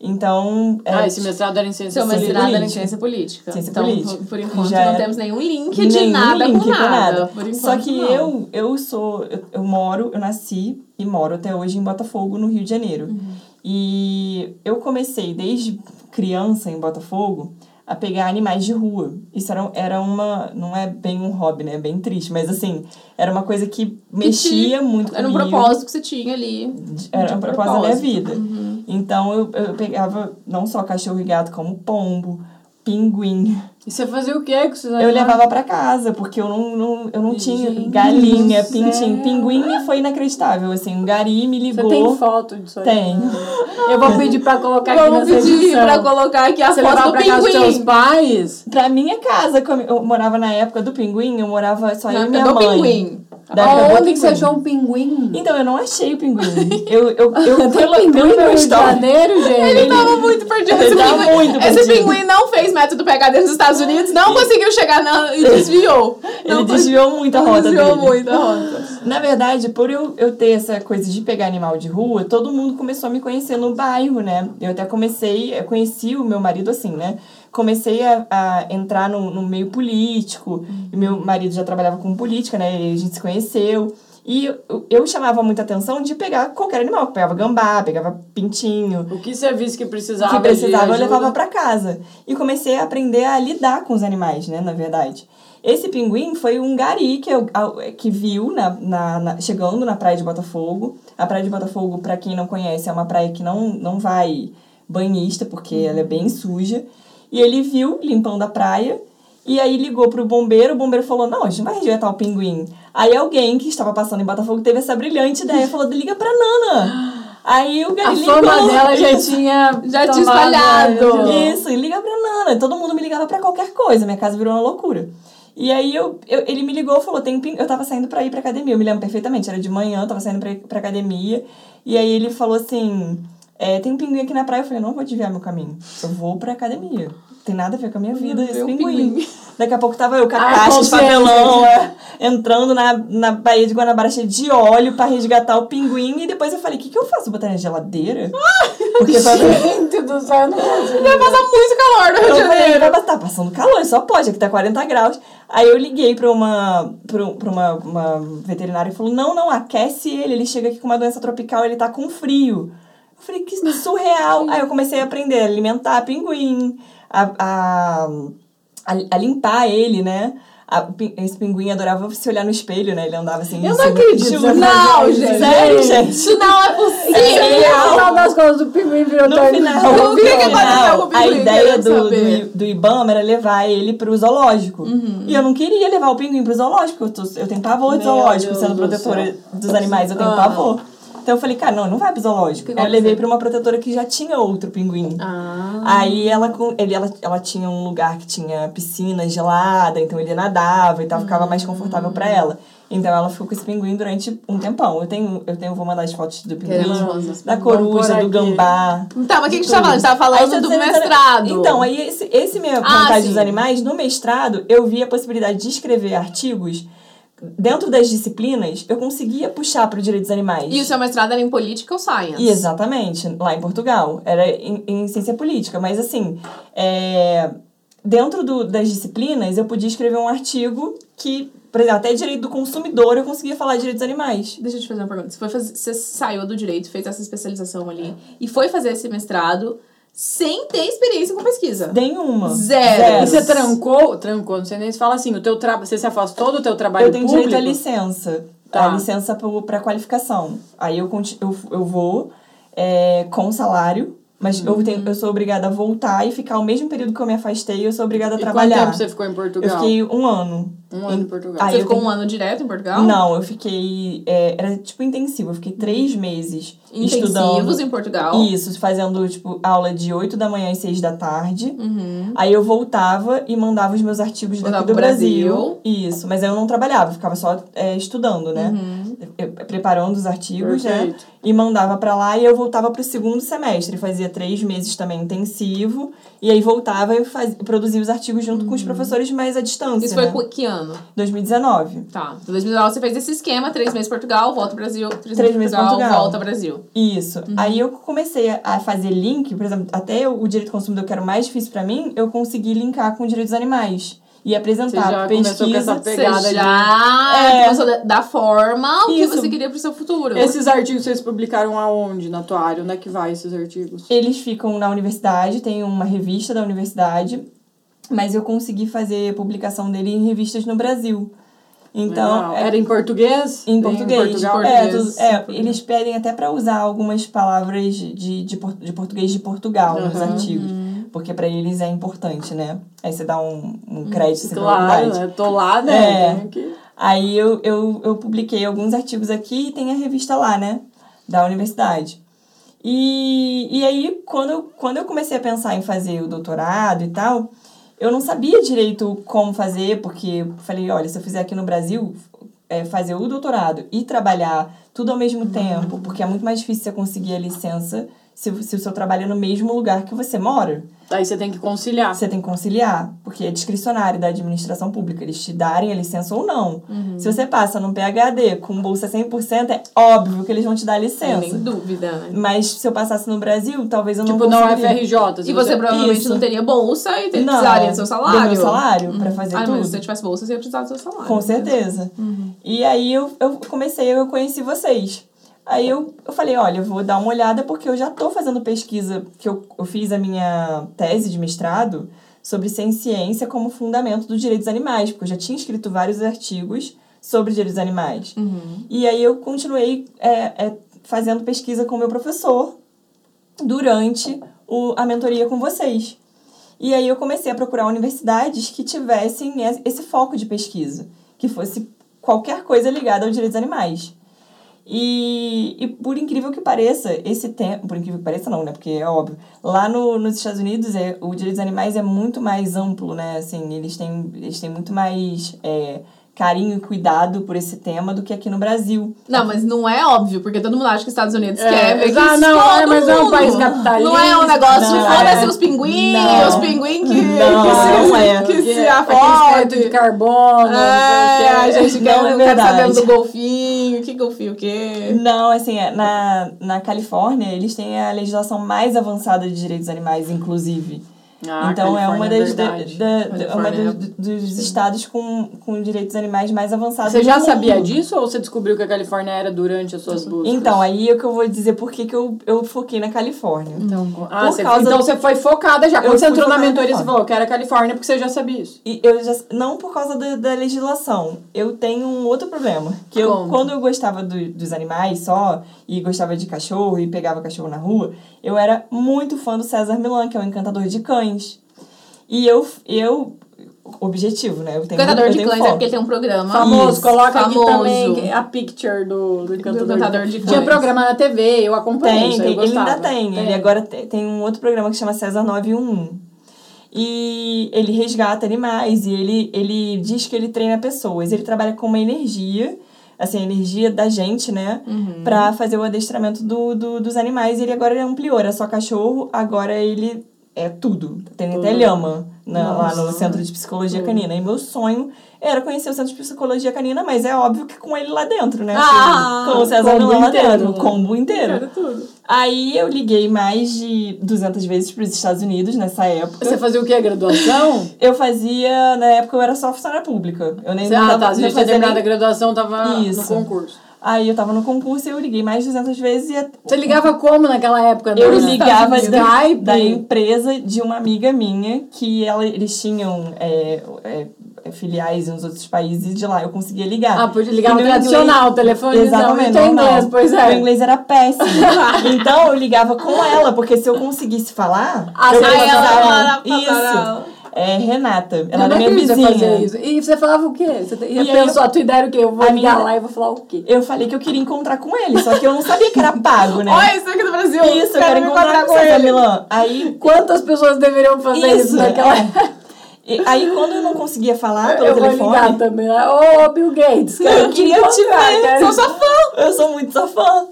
Então. Ah, é, esse mestrado era em ciência Seu política. mestrado era em política. ciência política. Ciência então, política. por, por enquanto, Já não era- temos nenhum link de nenhum nada link com nada. Por enquanto, Só que não. eu, eu sou, eu, eu moro, eu nasci e moro até hoje em Botafogo, no Rio de Janeiro. Uhum. E eu comecei desde criança em Botafogo a pegar animais de rua. Isso era, era uma, não é bem um hobby, né? É bem triste, mas assim, era uma coisa que mexia muito Era um comigo. propósito que você tinha ali. Era um propósito da minha vida. Então eu, eu pegava não só cachorro e gato, como pombo, pinguim. E você fazia o quê com esses Eu animais? levava pra casa, porque eu não, não, eu não tinha Gente galinha, pintinho. Pinguim foi inacreditável, assim. Um gari me Você ligou. tem foto disso aí? Tenho. Eu vou pedir pra colocar aqui Vamos pedir pra colocar aqui a Você foto do pra casa dos seus pinguim. pais? Pra minha casa, eu morava na época do pinguim, eu morava só eu Na e minha do mãe. pinguim. Aonde que você achou um pinguim? Então, eu não achei o pinguim. Eu, eu, eu, pela, pinguim pelo meu histórico. Janeiro, gente? Ele tava muito perdido. Ele Esse, tava pinguim, muito esse perdido. pinguim não fez método PHD nos Estados Unidos, não conseguiu chegar na, e desviou. Ele Não desviou muito a rota desviou dele. muito a rota. Na verdade, por eu, eu ter essa coisa de pegar animal de rua, todo mundo começou a me conhecer no bairro, né? Eu até comecei, eu conheci o meu marido assim, né? Comecei a, a entrar no, no meio político, e meu marido já trabalhava com política, né? E a gente se conheceu. E eu, eu chamava muita atenção de pegar qualquer animal. Eu pegava gambá, pegava pintinho, O que serviço que precisava? que precisava eu levava pra casa. E comecei a aprender a lidar com os animais, né, na verdade. Esse pinguim foi um gari que, eu, que viu na, na, na- chegando na praia de Botafogo. A praia de Botafogo, pra quem não conhece, é uma praia que não, não vai banhista, porque ela é bem suja. E ele viu limpando a praia. E aí ligou pro bombeiro, o bombeiro falou, não, a gente não vai resgatar o pinguim. Aí alguém que estava passando em Botafogo teve essa brilhante ideia, falou, liga pra Nana. Aí o gari A ligou. fama dela já tinha... Já tinha tomado, espalhado. né? Isso, e liga pra Nana. Todo mundo me ligava pra qualquer coisa. Minha casa virou uma loucura. E aí eu, eu- ele me ligou e falou: tem ping... Eu tava saindo pra ir pra academia, eu me lembro perfeitamente. Era de manhã, eu tava saindo pra pra academia. E aí ele falou assim: é, tem um pinguim aqui na praia. Eu falei: não vou desviar meu caminho. Eu vou pra academia. Tem nada a ver com a minha vida esse pinguim. pinguim. Daqui a pouco tava eu com a Ah, caixa de papelão. é. entrando na, na Baía de Guanabara cheia de óleo pra resgatar o pinguim. E depois eu falei, o que, que eu faço? Botar na geladeira? Porque foi Gente do céu, não consigo. Vai passar muito calor no Rio de falei, Janeiro. vai tá passando calor, só pode, aqui tá 40 graus. Aí eu liguei pra uma, pra, pra uma, uma veterinária e falou: não, não, aquece ele, ele chega aqui com uma doença tropical, ele tá com frio. Eu falei, que surreal. Aí eu comecei a aprender a alimentar pinguim, a, a, a, a limpar ele, né? A- esse pinguim adorava se olhar no espelho, né? Ele andava assim. Eu não acredito, Não, faz gente. Sério, gente? Isso não é possível. no final das contas, o pinguim virou No final, O no que que final, aconteceu com o a ideia do, do, do Ibama era levar ele pro zoológico. Uhum. E eu não queria levar o pinguim pro zoológico. Eu, tô- eu tenho pavor de Meu zoológico, Deus sendo do protetora céu. dos animais, eu tenho Ah. pavor. Então eu falei, cara, não, não vai pro zoológico. Aí eu levei pra uma protetora que já tinha outro pinguim. Ah. Aí ela, ele, ela, ela tinha um lugar que tinha piscina gelada, então ele nadava e tal, ficava mais confortável pra ela. Então ela ficou com esse pinguim durante um tempão. Eu tenho, eu tenho vou mandar as fotos do pinguim, Queremos da coruja, do gambá. Tá, mas o que, que de você tá falando? Você tava tudo. Aí falando do mestrado. Então, aí esse, esse minha Ah, vontade sim. dos animais, no mestrado, eu vi a possibilidade de escrever artigos dentro das disciplinas, eu conseguia puxar para o direito dos animais. E o seu mestrado era em Political Science. E exatamente, lá em Portugal. Era em, em ciência política. Mas assim, é, dentro do- das disciplinas, eu podia escrever um artigo que, por exemplo, até direito do consumidor eu conseguia falar de direitos animais. Deixa eu te fazer uma pergunta. Você, foi fazer, você saiu do direito, fez essa especialização ali e foi fazer esse mestrado sem ter experiência com pesquisa. Nenhuma. Zero. E você trancou, trancou, não sei nem se fala assim, o teu tra... você se afastou do teu trabalho Eu tenho público? direito à licença. Tá. A licença para qualificação. Aí eu, eu, eu vou é, com salário, mas eu, tenho, eu sou obrigada a voltar e ficar o mesmo período que eu me afastei, eu sou obrigada a E trabalhar. quanto tempo você ficou em Portugal? Eu fiquei um ano. Um ano em Portugal. Aí Você ficou tenho- um ano direto em Portugal? Não, eu fiquei. é, era tipo intensivo, eu fiquei três meses Intensivos estudando. em Portugal. Isso, fazendo, tipo, aula de 8 da manhã às 6 da tarde. Uhum. Aí eu voltava e mandava os meus artigos Mandava daqui do Brasil. Brasil. Isso, mas eu não trabalhava, eu ficava só é, estudando, né? Uhum. Eu- eu- preparando os artigos, né? Perfeito. E mandava pra lá e eu voltava pro segundo semestre. Fazia três meses também intensivo. E aí voltava e faz, produzia os artigos junto com os professores, mas à distância. Uhum. Isso foi né? com que ano? 2019. Tá. Em 2019 você fez esse esquema, três meses Portugal, volta ao Brasil, três, Três meses Portugal, Portugal. volta ao Brasil. Isso. Uhum. Aí eu comecei a- fazer link, por exemplo, até o direito do consumidor, que era o mais difícil pra mim, eu consegui linkar com o direito dos animais. E Você apresentar já pesquisa. começou com essa pegada você de- já É. começou da, forma que você queria pro seu futuro. Esses artigos vocês publicaram aonde na tua área? Onde é que vai esses artigos? Eles ficam na universidade, tem uma revista da universidade, mas eu consegui fazer publicação dele em revistas no Brasil. Então, é- Era em português? Em Em português. Portugal? É, Português. é, eles pedem até pra usar algumas palavras de, de, de português de Portugal nos Aham. artigos. Porque pra eles é importante, né? Aí você dá um, um crédito assim, Claro, né? Tô lá, né? É. Aí eu, eu, eu publiquei alguns artigos aqui e tem a revista lá, né? Da universidade. E, e aí, quando eu, quando eu comecei a pensar em fazer o doutorado e tal, eu não sabia direito como fazer, porque eu falei, olha, se eu fizer aqui no Brasil, é, fazer o doutorado e trabalhar tudo ao mesmo tempo, porque é muito mais difícil você conseguir a licença se, se o seu trabalho é no mesmo lugar que você mora. Aí você tem que conciliar. Você tem que conciliar, porque é discricionário da administração pública, eles te darem a licença ou não. Uhum. Se você passa num PHD com bolsa 100%, é óbvio que eles vão te dar Sem licença. nem dúvida, né? Mas se eu passasse no Brasil, talvez eu não Tipo, não é conseguiria. FRJ. se E você provavelmente Isso. não teria bolsa e ter, Não, precisaria do seu salário. Do meu salário, pra fazer Ah, tudo. mas se você tivesse bolsa, você ia precisar do seu salário. Com certeza. Uhum. E aí eu, eu comecei, eu conheci vocês. Aí eu, eu falei, olha, eu vou dar uma olhada porque eu já tô fazendo pesquisa, que eu, eu fiz a minha tese de mestrado sobre ciência como fundamento do direito dos animais, porque eu já tinha escrito vários artigos sobre direitos dos animais. Uhum. E aí eu continuei é, é, fazendo pesquisa com o meu professor durante o, a mentoria com vocês. E aí eu comecei a procurar universidades que tivessem es- esse foco de pesquisa, que fosse qualquer coisa ligada ao direito dos animais. E, e por incrível que pareça, esse tempo. Por incrível que pareça, não, né? Porque é óbvio. Lá no, nos Estados Unidos, é, o direito dos animais é muito mais amplo, né? Assim, eles têm, eles têm muito mais é, carinho e cuidado por esse tema do que aqui no Brasil. Não, mas não é óbvio, porque todo mundo acha que os Estados Unidos É, quer ver que exato, não, todo é, mas é um mundo. país capitalista. Não é um negócio, Não, foda-se é. os pinguins, Não. os pinguins que, Não, que, se, não é. que se foto. créditos de carbono. É, a gente quer, Não é quer saber do golfinho. Que golfinho o quê? Não, assim, é, na, na Califórnia, eles têm a legislação mais avançada de direitos animais, inclusive. Ah, então é uma Califórnia das da- da- da- uma Califórnia, dos, dos estados com, com direitos animais mais avançados Você já sabia disso ou você descobriu que a Califórnia era durante as suas buscas? Então, aí é que eu vou dizer por que eu, eu foquei na Califórnia. Então, ah, Por você, causa então do- você foi focada já. Quando você entrou na mentoria, você falou que era Califórnia porque você já sabia isso. E eu já, não por causa da, da legislação. Eu tenho um outro problema. Que eu, quando eu gostava do- dos animais só, e gostava de cachorro, e pegava cachorro na rua, eu era muito fã do César Milan, que é o encantador de cães. E eu, eu objetivo, né? Eu tenho, Cantador eu de tenho cães é porque ele tem um programa. Famoso, Isso, coloca famoso. aqui também a picture do, do encantador, Do Encantador de Tinha Cães. programa na TV, eu acompanhei Tem, isso, tem eu ele ainda tem. Ele agora te- tem um outro programa que chama César 911. E ele resgata animais e ele, ele diz que ele treina pessoas. Ele trabalha com uma energia, assim, a energia da gente, né? Uhum. Pra fazer o adestramento do, do- dos animais. E ele agora ampliou, era só cachorro, agora ele é tudo. Tem até Tudo. lhama na- lá no. Centro de Psicologia Canina. E meu sonho era conhecer o Centro de Psicologia Canina, mas é óbvio que com ele lá dentro, né? Ah, com o César combo lá inteiro. dentro, o combo inteiro. Era tudo. Aí eu liguei mais de 200 vezes para os Estados Unidos nessa época. Você fazia o quê? Graduação? Eu fazia, na época eu era só funcionária pública. Eu nem Você, ah, tava- tá. Você não fazia terminado a nem- graduação, tava no Isso. concurso. Aí eu tava no concurso e eu liguei mais de 200 vezes e a- Você ligava como naquela época? eu Nos ligava da, da empresa de uma amiga minha que ela, eles tinham é, é, filiais nos outros países de lá eu conseguia ligar. Ah, podia ligar no tradicional, o telefone Exatamente, não, inglês, pois é. Meu inglês era péssimo. então eu ligava com ela, porque se eu conseguisse falar, Ah, eu você precisava- Isso. É Renata. Ela era minha você vizinha. isso. E você falava o quê? Você E pensou, eu- a tua ideia era o quê? Eu vou A ligar minha- lá e vou falar o quê? Eu falei que eu queria encontrar com ele, só que eu não sabia que era pago, né? Olha isso aqui do Brasil. Isso, eu quero me encontrar com ele, Milan. Aí, Quantas pessoas deveriam fazer isso, isso, naquela é. E aí quando eu não conseguia falar pelo Eu vou telefone, ligar também. Ô, Bill Gates. quero eu queria te ver. quero- Sou sua fã. Eu sou muito sua fã.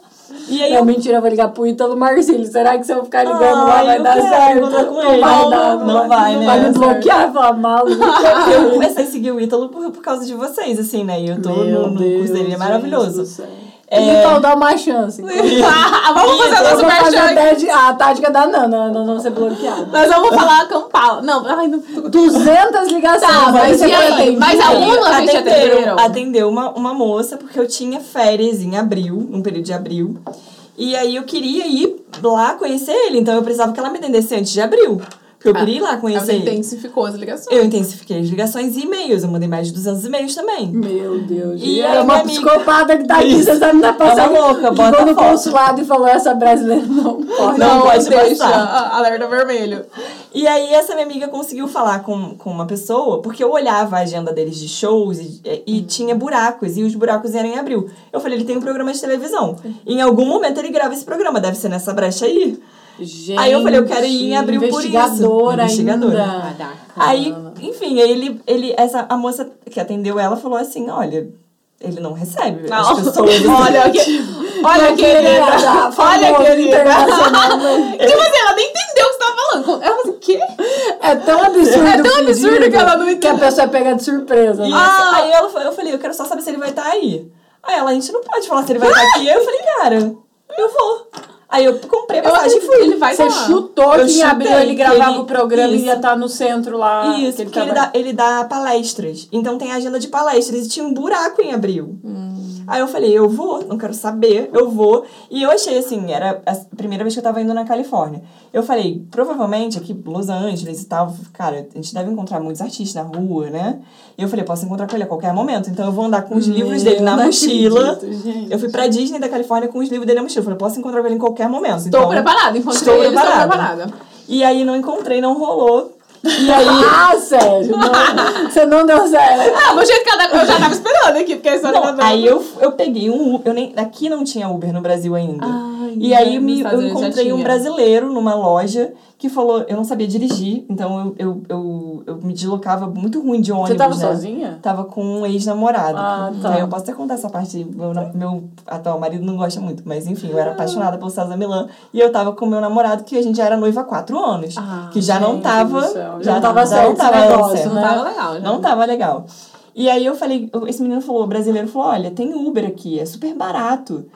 E aí Não, eu mentira, eu vou ligar pro Ítalo Marcílio. Será que se eu ficar ligando lá Ai, vai eu dar certo? com não ele. vai Não, dar, não vai, não né? vai me bloquear falar mal. eu comecei a seguir o Ítalo por, por causa de vocês, assim, né? E eu tô no, no curso dele, ele é maravilhoso. É... É. Então dá uma chance. Ah, vamos fazer vou fazer merchan a, a tática da Nana, não, não ser bloqueada. Nós vamos falar acampar. Não, ai, não. 200 ligações. Tá, mas e aí? Mas alguma vez te atenderam? Atendeu uma, uma moça, porque eu tinha férias em abril, num período de abril. E aí eu queria ir lá conhecer ele, então eu precisava que ela me atendesse antes de abril. Porque eu queria ir lá conhecer Ela intensificou as ligações. Eu intensifiquei as ligações e e-mails, eu mandei mais de 200 e-mails também. Meu Deus. E E aí, é uma amiga- psicopata que tá aqui, você na passada. É uma louca, bota no consulado e falou: essa brasileira não pode. Não pode deixa. passar. Ah, Alerta vermelho. E aí essa minha amiga conseguiu falar com, com uma pessoa, porque eu olhava a agenda deles de shows e, e tinha buracos, e os buracos eram em abril. Eu falei, ele tem um programa de televisão. Em algum momento ele grava esse programa, deve ser nessa brecha aí. Gente, Aí eu falei, eu quero ir em abril por isso. investigadora Investigadora. ainda. Aí, enfim, ele, ele, essa, a moça que atendeu ela falou assim, olha, ele não recebe as Não. pessoas. assim. Olha, que, olha, querida. Olha, querida. internacional? Tipo assim, ela nem entendeu o que você tava falando. Ela falou assim, o quê? É tão absurdo. É tão absurdo pedido que ela não Que a pessoa é pega de surpresa. né? Ah. Aí ela, eu falei, eu quero só saber se ele vai estar aí. Aí ela, a gente não pode falar se ele vai estar aqui. Aí eu falei, cara, eu vou. Aí eu comprei a passagem e fui. ele vai Você lá. chutou Eu que em abril ele gravava ele- o programa e isso. ia estar no centro lá. Isso, que ele porque ele trabalha. dá, ele dá palestras. Então tem agenda de palestras e tinha um buraco em abril. Aí eu falei, eu vou, não quero saber, eu vou. E eu achei assim, era a primeira vez que eu tava indo na Califórnia. Eu falei, provavelmente aqui, Los Angeles e tal, cara, a gente deve encontrar muitos artistas na rua, né? E eu falei, posso encontrar com ele a qualquer momento. Então eu vou andar com os livros dele na mochila. acredito. Eu fui pra Disney da Califórnia com os livros dele na mochila. Eu falei, posso encontrar com ele em qualquer momento. Estou Então, preparada. Encontrei Estou ele, estou preparada. preparada. E aí não encontrei, não rolou. E aí. Ah, Sérgio, não, você não deu certo. Ah, do jeito que eu já tava esperando aqui, porque a história Não, tá aí eu, eu peguei um Uber. Eu nem, aqui não tinha Uber no Brasil ainda. Ai, e aí me, eu encontrei um brasileiro numa loja que falou, eu não sabia dirigir, então eu, eu, eu, eu me deslocava muito ruim de ônibus, Você tava né? sozinha? Tava com um ex-namorado. Ah, tá. Aí eu posso até contar essa parte. Meu, meu atual marido não gosta muito, mas enfim, eu era apaixonada pelo César Milan. E eu tava com meu namorado, que a gente já era noiva há quatro anos. Ah, que já não tava. céu. Já Não tava já certo não tava negócio, certo. Não né? tava legal, já. Não tava legal. E aí eu falei, esse menino falou, o brasileiro falou, olha, tem Uber aqui, é super barato.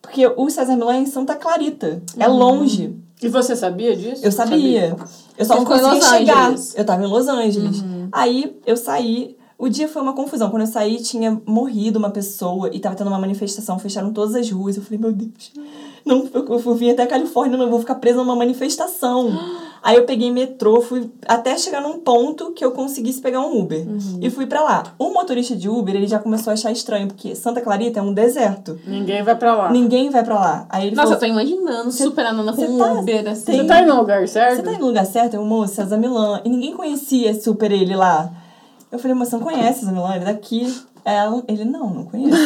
Porque o César Milan é em Santa Clarita, é longe. E você sabia disso? Eu sabia. Eu só Você não conseguia chegar. Angeles. Eu tava em Los Angeles. Aí eu saí. O dia foi uma confusão. Quando eu saí, tinha morrido uma pessoa e tava tendo uma manifestação. Fecharam todas as ruas. Eu falei, meu Deus. Não, eu, eu vim até a Califórnia, não vou ficar presa numa manifestação. Aí eu peguei metrô, fui até chegar num ponto que eu conseguisse pegar um Uber. E fui pra lá. O motorista de Uber, ele já começou a achar estranho, porque Santa Clarita é um deserto. Ninguém vai pra lá. Ninguém vai pra lá. Aí ele Nossa, eu falou, tô imaginando super a Nana com você um tá- Uber, assim. Você tá indo no lugar certo? Você tá indo no lugar certo? Eu, moço, César Milan. E ninguém conhecia super ele lá. Eu falei, moço, você não conhece César Milan? Ele é daqui. Ela, ele, não, não conheço.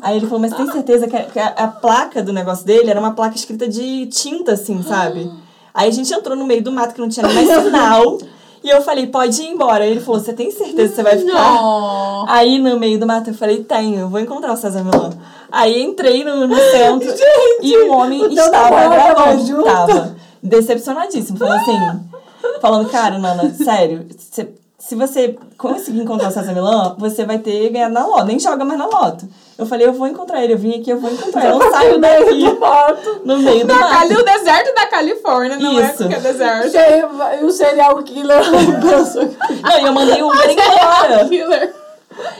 Aí ele falou, mas tem certeza que, a, que a, a placa do negócio dele era uma placa escrita de tinta, assim, sabe? Aí a gente entrou no meio do mato que não tinha nem mais sinal. E eu falei, pode ir embora. Ele falou, você tem certeza que você vai ficar? Não. Aí no meio do mato eu falei, tenho, eu vou encontrar o César Milan. Aí entrei no, no centro e o homem o estava gravando. Tava decepcionadíssimo. Falou assim, falando, cara, Nana, sério, se, se você conseguir encontrar o César Milan, você vai ter ganhado na loto. Nem joga mais na loto. Eu falei, eu vou encontrar ele, eu vim aqui, eu vou encontrar ele. Eu não saio daqui moto. no meio do Da mato. Cali, o deserto da Califórnia, não é Isso. porque é deserto. E o serial killer que- Não, e eu mandei o Uber embora. Killer.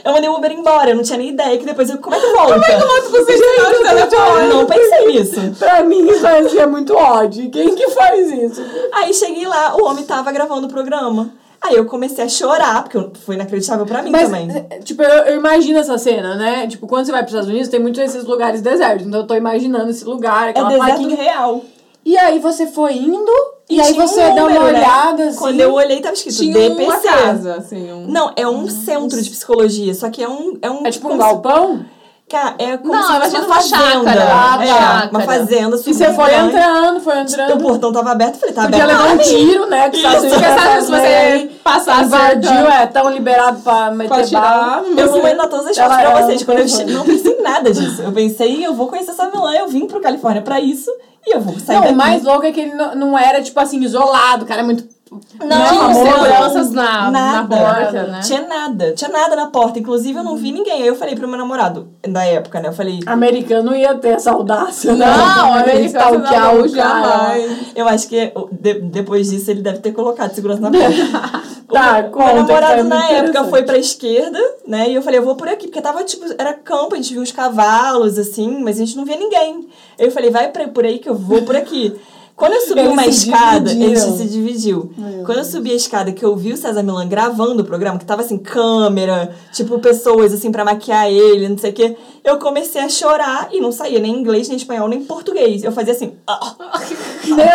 Eu mandei o Uber embora, eu não tinha nem ideia que depois eu. Como é que volta? Quanto você está no telefone? Eu não pensei nisso. Pra mim isso fazia muito ódio. Quem que faz isso? Aí cheguei lá, o homem tava gravando o programa. Aí eu comecei a chorar, porque foi inacreditável pra mim Mas, também. eh, tipo, eu, eu imagino essa cena, né? Tipo, quando você vai pros Estados Unidos, tem muitos desses lugares desertos. Então eu tô imaginando esse lugar, É aquela deserto plaquinha. real. E aí você foi indo, e, aí tinha você um dá uma número, né? olhada, assim. Quando eu olhei, tava escrito Tinha DPC. uma casa, assim. Um... Não, é um centro de psicologia, só que é um. É, um, É tipo um como se- galpão? Cara, é como Não, se fosse imagina uma uma fazenda. chácara. Ah, é, chácara. uma fazenda E super você foi grande. entrando, foi O entrando. portão tava aberto, eu falei, tá Podia aberto. levar um tiro, né? Que Unidos Porque sabe, se você passar invadiu, é tão liberado pra meter Pode tirar. bala. Eu vou mandar todas as fotos pra ela vocês. não Quando eu não pensei em nada disso. Eu pensei, eu vou conhecer essa vilã, eu vim pro Califórnia pra isso e eu vou sair Não, daqui. o mais louco é que ele não, não era, tipo assim, isolado, o cara é muito. Não, Tinha amor, seguranças na, na nada. porta, né? Tinha nada, tinha nada na porta. Inclusive, eu não vi ninguém. Aí eu falei pro meu namorado, da época, né? Eu falei, Americano ia ter essa audácia, né? Não, americano não, o cara. jamais. eu acho que de- depois disso ele deve ter colocado segurança na porta. Tá, o conta, meu namorado que é na época foi pra esquerda, né? E eu falei, eu vou por aqui, porque tava tipo, era campo, a gente viu uns cavalos, assim, mas a gente não via ninguém. Eu falei, vai pra, por aí que eu vou por aqui. Quando eu subi Eles uma escada, ele dividiram. se dividiu. Meu Quando eu subi a escada, que eu vi o César Milan gravando o programa, que tava assim, câmera, tipo, pessoas assim pra maquiar ele, não sei o quê, eu comecei a chorar e não saía nem inglês, nem espanhol, nem português. Eu fazia assim. "Ah".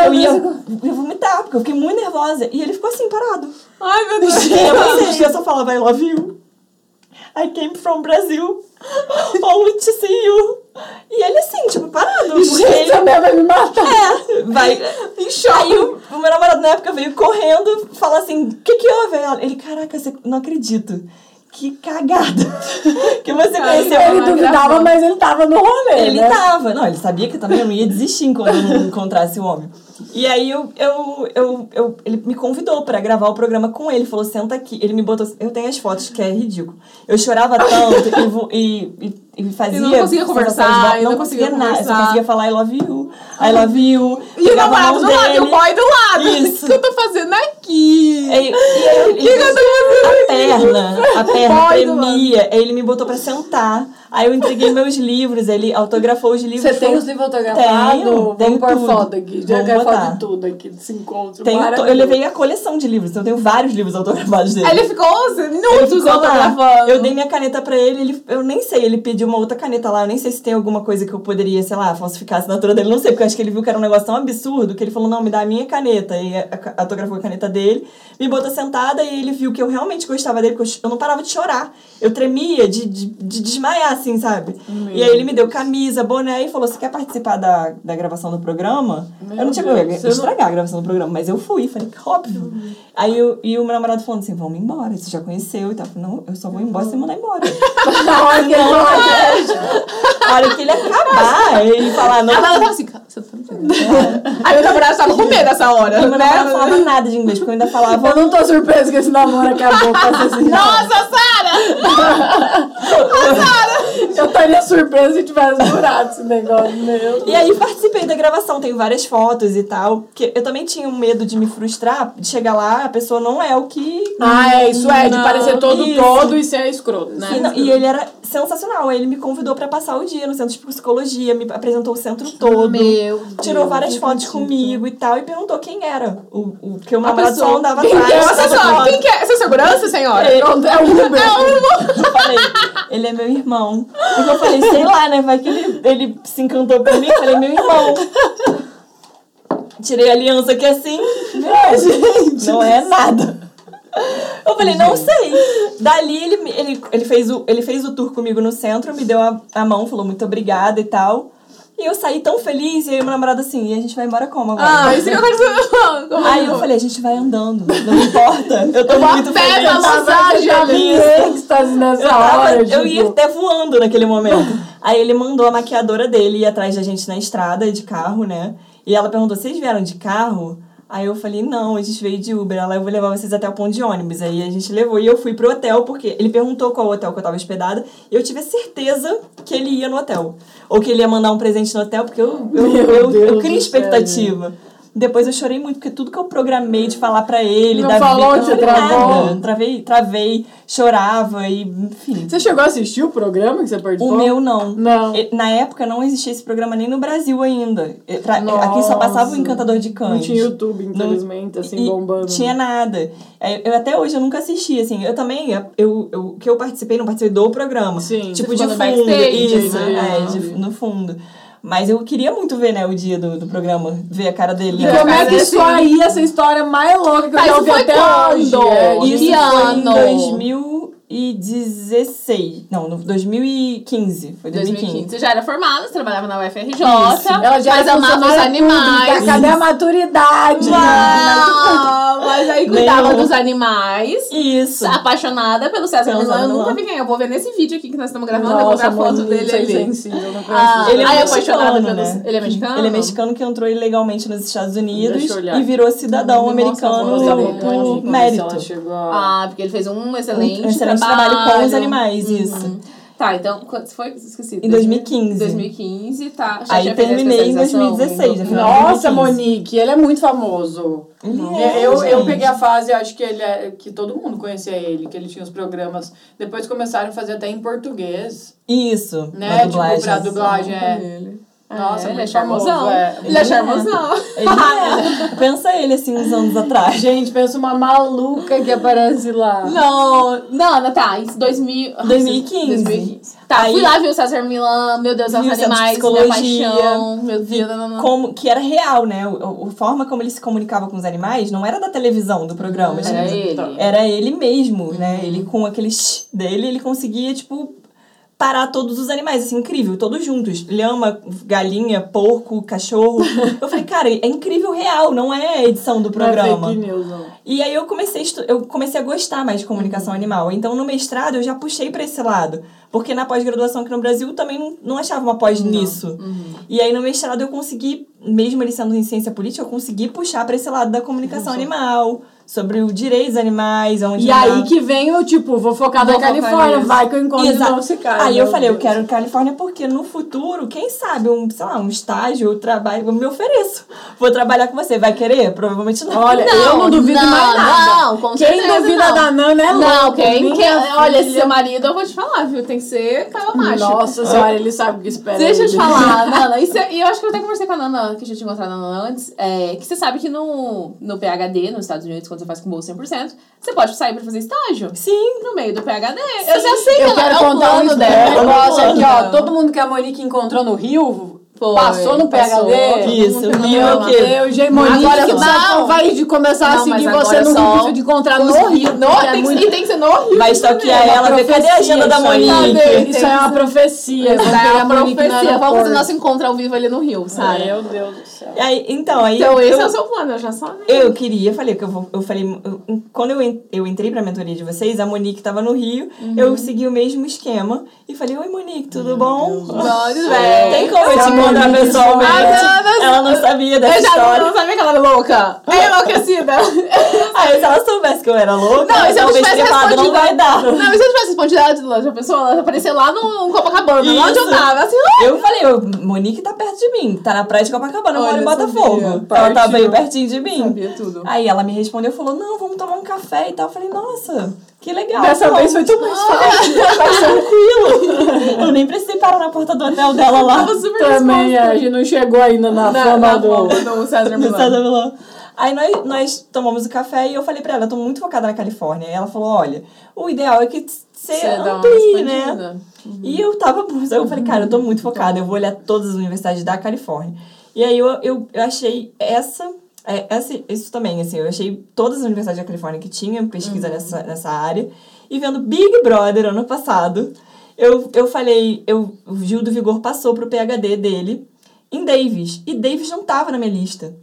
Eu ia, Deus. eu ia vomitar, porque eu fiquei muito nervosa. E ele ficou assim, parado. Ai, meu Deus. E eu eu só falava, I love you. I came from Brazil. Only to see you. E ele assim, tipo, parado. Porque Gente, ele... mulher vai me matar. É, vai. Em choque. Aí o, o meu namorado na época veio correndo, fala assim: o que que houve? Ele, caraca, você não acredito. Que cagada. que você conheceu. Ele duvidava, mas ele tava no rolê, Ele né? tava. Não, ele sabia que também eu não ia desistir quando eu não encontrasse o homem. E aí eu, eu, eu, eu- ele me convidou pra gravar o programa com ele. Falou, senta aqui. Ele me botou. Eu tenho as fotos, que é ridículo. Eu chorava tanto e, e, e, e fazia. E não conseguia conversar, e Não, não conseguia conseguia nada. Só conversar. conseguia falar I love you. I love you. E o Pegava a namorado mão do lado, e o boy do lado. Isso. O que eu tô fazendo aqui? E, e O que que eu tô fazendo a perna, a perna tremia. Ele me botou pra sentar. Aí eu entreguei meus livros, ele autografou os livros. Você tem os livros autografados? Tenho, tenho Vamos pôr tudo. foto aqui. Já quero foto de tudo aqui desse encontro. Tenho eu levei a coleção de livros, então eu tenho vários livros autografados dele. Aí ele ficou uns Ele minutos ficou lá. autografando. Eu dei minha caneta pra ele, ele, eu nem sei, ele pediu uma outra caneta lá, eu nem sei se tem alguma coisa que eu poderia, sei lá, falsificar a assinatura dele, não sei, porque eu acho que ele viu que era um negócio tão absurdo que ele falou, não, me dá a minha caneta, e autografou a caneta dele, me botou sentada e ele viu que eu realmente gostava dele, porque eu não parava de chorar, eu tremia de, de, de desmaiar, assim, sabe? E aí ele me deu camisa, boné e falou: Você quer participar da, da gravação do programa? eu não tinha como você não- estragar a gravação do programa, mas eu fui, falei, óbvio. Aí eu, e o meu namorado falando assim: Vamos embora, você já conheceu e tal. Eu falei, não, eu só vou embora se você mandar embora. Na hora que ele A hora que ele acabar, ele falar, não. Ela assim, você tá entendendo? Aí meu namorado tava com medo nessa hora, E meu namorado não né? falava nada de inglês, porque eu ainda falava. Eu não tô surpresa que esse namoro acabou assim. Nossa, Sara! Eu estaria surpresa se tivesse durado esse negócio meu. E aí participei da gravação, tem várias fotos e tal. Que eu também tinha um medo de me frustrar, de chegar lá, a pessoa não é o que. Ah, é, isso é, de Não, parecer todo isso. todo e ser escroto, né? E, não- e ele era sensacional. Ele me convidou pra passar o dia no centro de psicologia, me apresentou o centro todo. Meu Tirou Deus, várias fotos comigo e tal, e perguntou quem era. O, o que o A namorado só pessoa. andava Quem atrás. é? Dessa só, quem que é? Essa é segurança, senhora? Pronto, é o Uber. Eu falei, ele é meu irmão. Porque eu falei, sei lá, né? Vai que ele, ele se encantou por mim. Eu falei, meu irmão. Tirei a aliança aqui assim. Meu, gente. Não é nada. Eu falei, não sei. Dali ele, ele, ele, fez o, ele fez o tour comigo no centro, me deu a, a mão, falou muito obrigada e tal. E eu saí tão feliz, e aí meu namorado assim, e a gente vai embora como agora? Ah, isso que eu quero Aí eu falei, a gente vai andando, não importa. Eu tô Eu muito pé feliz. já vi Isso. êxtase nessa Eu, tava- hora. eu tipo. ia até voando naquele momento. Aí ele mandou a maquiadora dele ir atrás da gente na estrada de carro, né? E ela perguntou: vocês vieram de carro? Aí eu falei, não, a gente veio de Uber. Ela, eu vou levar vocês até o ponto de ônibus. Aí a gente levou e eu fui pro hotel, porque ele perguntou qual hotel que eu tava hospedada. E eu tive a certeza que ele ia no hotel. Ou que ele ia mandar um presente no hotel, porque eu, eu, eu, eu, Deus criei do céu, expectativa. Depois eu chorei muito, porque tudo que eu programei de falar pra ele, Não da falou vida, você não travou? nada. Travei, travei, chorava e, enfim. Você chegou a assistir o programa que você participou? O meu não. Não. Na época não existia esse programa nem no Brasil ainda. Nossa. Aqui só passava o Encantador de Cães. Não tinha YouTube, Não- infelizmente, assim, e bombando. Tinha nada. É, Eu, até hoje eu nunca assisti, assim. Eu também, eu, eu, que eu participei, não participei do programa. Sim. Tipo de fundo. isso, né? é, de- no fundo. Mas eu queria muito ver, né, o dia do, do programa, ver a cara dele. E como é que isso assim- aí, essa história mais louca que eu já isso ouvi foi até quando? hoje? É, Isso Que foi em ano? 2016. Não, no 2015. Foi 2015. 2015. Você já era formada, você trabalhava na UFRJ, Isso. Ela já mas é amava os animais. pública, Cadê a maturidade? Não, mas aí cuidava Nenhum. dos animais. Isso. Apaixonada pelo César Milão. Eu nunca vi quem é. Eu vou ver nesse vídeo aqui que nós estamos gravando. eu vou ver a foto dele é ali. sensível, não Ah. Ele é ah, mexicano, apaixonada pelos... né? Ele é mexicano? Ele é mexicano que entrou ilegalmente nos Estados Unidos e virou cidadão Nossa, americano Nossa, por mérito. Ah, porque ele fez um excelente, Um excelente trabalho com os animais, isso. Tá, então, quanto foi? Esqueci. Em 2015. 2015, tá. Já Aí terminei em especialização? 2016, já fiz Nossa, 2015. Monique, ele é muito famoso. Ele É, eu, eu peguei a fase, acho que ele é, que todo mundo conhecia ele, que ele tinha os programas. Depois começaram a fazer até em português, Isso. né? Tipo, dublagem. pra dublagem é. Ele. Nossa, é, ele é famoso, charmosão. é. Ele é charmosão. Ele é. Pensa ele assim uns anos atrás. Gente, pensa uma maluca que aparece lá. Não, não, não, tá. 2000, 2015. 2015. Tá, Aí- fui lá ver o César Milan, meu Deus, os animais, minha paixão, meu Deus, não, não. Como, que era real, né? A forma como ele se comunicava com os animais não era da televisão do programa. Era ele. Era ele mesmo, né? Ele com aquele dele, ele conseguia, tipo, parar todos os animais, assim, incrível, todos juntos. Lhama, galinha, porco, cachorro. Eu falei, cara, é incrível real, não é edição do Não é programa. news, não. E aí eu comecei, eu comecei a gostar mais de comunicação animal. Então no mestrado eu já puxei pra esse lado. Porque na pós-graduação aqui no Brasil também não, não achava uma pós nisso. E aí no mestrado eu consegui, mesmo ele sendo em ciência política, eu consegui puxar pra esse lado da comunicação animal, sobre o direito dos animais, onde E aí que vem o tipo, vou focar Vou na focar Califórnia, nisso. vai que eu encontro Exato. novo esse cara. Aí eu falei, eu Deus. quero Califórnia porque no futuro, quem sabe, um, sei lá, um estágio, um trabalho, eu me ofereço. Vou trabalhar com você. Vai querer? Provavelmente não. Olha, eu não duvido não, mais nada. Não, com Quem certeza duvida não. da Nana é louco. Não, quem, quem olha, seu marido, eu vou te falar, viu? Tem que ser cara macho. Nossa senhora, ele sabe o que espera. Deixa eu te falar, Nana, isso é- e eu acho que eu até conversei com a Nana, que eu já tinha encontrado a Nana antes, é, que você sabe que no, no PHD, nos Estados Unidos, quando você faz com bolsa 100%, você pode sair pra fazer estágio. Sim. No meio do PHD. eu já sei que Eu ela quero é o contar um plano dela. negócio é o aqui, ó. Todo mundo que a Monique encontrou no Rio Foi, Passou no passou. PhD? Isso, viu foi o lá. quê? Meu, gente, Monique, Agora você não. vai de começar a Não, mas seguir você no só Rio de encontrar no Rio. No, porque é tem, que, muito- tem que ser no Rio. Vai stalkear É uma ela, cadê a agenda da. Monique. Isso é uma profecia. Vamos Isso é uma a no profecia. Vamos fazer nosso encontro ao vivo ali no Rio, sabe? Meu Deus do céu. Aí, então, aí Então, esse eu, é o seu plano, eu já sabia. eu queria, falei que eu vou, eu falei, eu- quando eu, eu entrei pra mentoria de vocês, a Monique tava no Rio, Uhum. eu segui o mesmo esquema e falei, oi Monique, tudo bom? É, bem. Tem como eu te encontrar pessoalmente? Ah, não, não. Ela não sabia dessa Eu já história. não sabia que ela era louca. É enlouquecida. Aí se ela soubesse que eu era louca, Não, se eu tivesse falado, não respondido. vai dar. Não, e se eu tivesse respondido ela de já pensou? Ela apareceu lá no Copacabana, lá onde eu Isso. tava. Assim, Eu falei, eu, Monique tá perto de mim, tá na praia de Copacabana, eu moro em Botafogo. sabia. Ela tava aí pertinho de mim. sabia tudo. Aí ela me respondeu e falou, não, vamos tomar um café e tal. Eu falei, nossa, que legal. Dessa vez foi tudo mais fácil. mais tranquilo. Eu nem precisei parar na porta do hotel dela lá. Tava super Também, é, a gente não chegou ainda na, Na, fama na do... do César No Milano. César Milão. Aí nós, nós tomamos o café e eu falei pra ela, eu tô muito focada na Califórnia. E ela falou, olha, o ideal é que você amplie, né? expandida. E eu tava. Eu falei, cara, eu tô muito focada, eu vou olhar todas as universidades da Califórnia. E aí eu, eu, eu achei essa. É, essa. Isso também, assim, eu achei todas as universidades da Califórnia que tinham pesquisa nessa, nessa área. E vendo Big Brother ano passado, eu, eu falei, eu, o Gil do Vigor passou pro PhD dele em Davis. E Davis não tava na minha lista.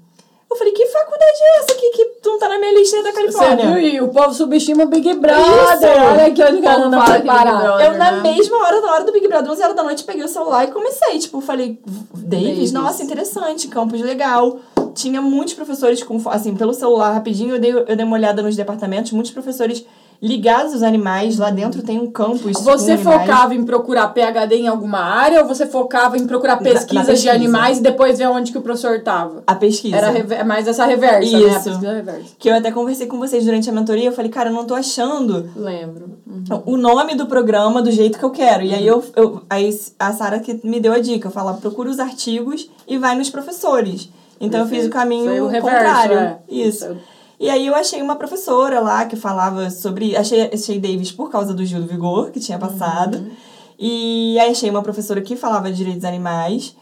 Eu falei, que faculdade é essa aqui que não tá na minha lista da Você Califórnia? viu? E o povo subestima o Big Brother. Isso. Olha aqui onde o cara não vai que Big parar. Brother- Eu, na né? mesma hora, na hora do Big Brother, 11 horas da noite, peguei o celular e comecei. Tipo, falei, Davis, Davis. nossa, interessante, campus legal. Tinha muitos professores com, assim, pelo celular, rapidinho, eu dei, eu dei uma olhada nos departamentos, muitos professores ligados aos animais. Lá dentro tem um campus. Você focava em procurar PhD em alguma área ou você focava em procurar na pesquisas de pesquisa. animais e depois ver onde que o professor tava? A pesquisa. Era rever- mais essa reversa, né? A Isso. pesquisa reversa. Que eu até conversei com vocês durante a mentoria, eu falei, cara, eu não tô achando Lembro. o nome do programa do jeito que eu quero. E aí, eu, eu, aí a Sara que me deu a dica, eu falo, procura os artigos e vai nos professores. Então eu fiz o caminho Foi o reverso, contrário. é. Isso. E aí eu achei uma professora lá que falava sobre. Achei, achei Davis por causa do Gil do Vigor, que tinha passado. Uhum. E aí achei uma professora que falava de direitos animais.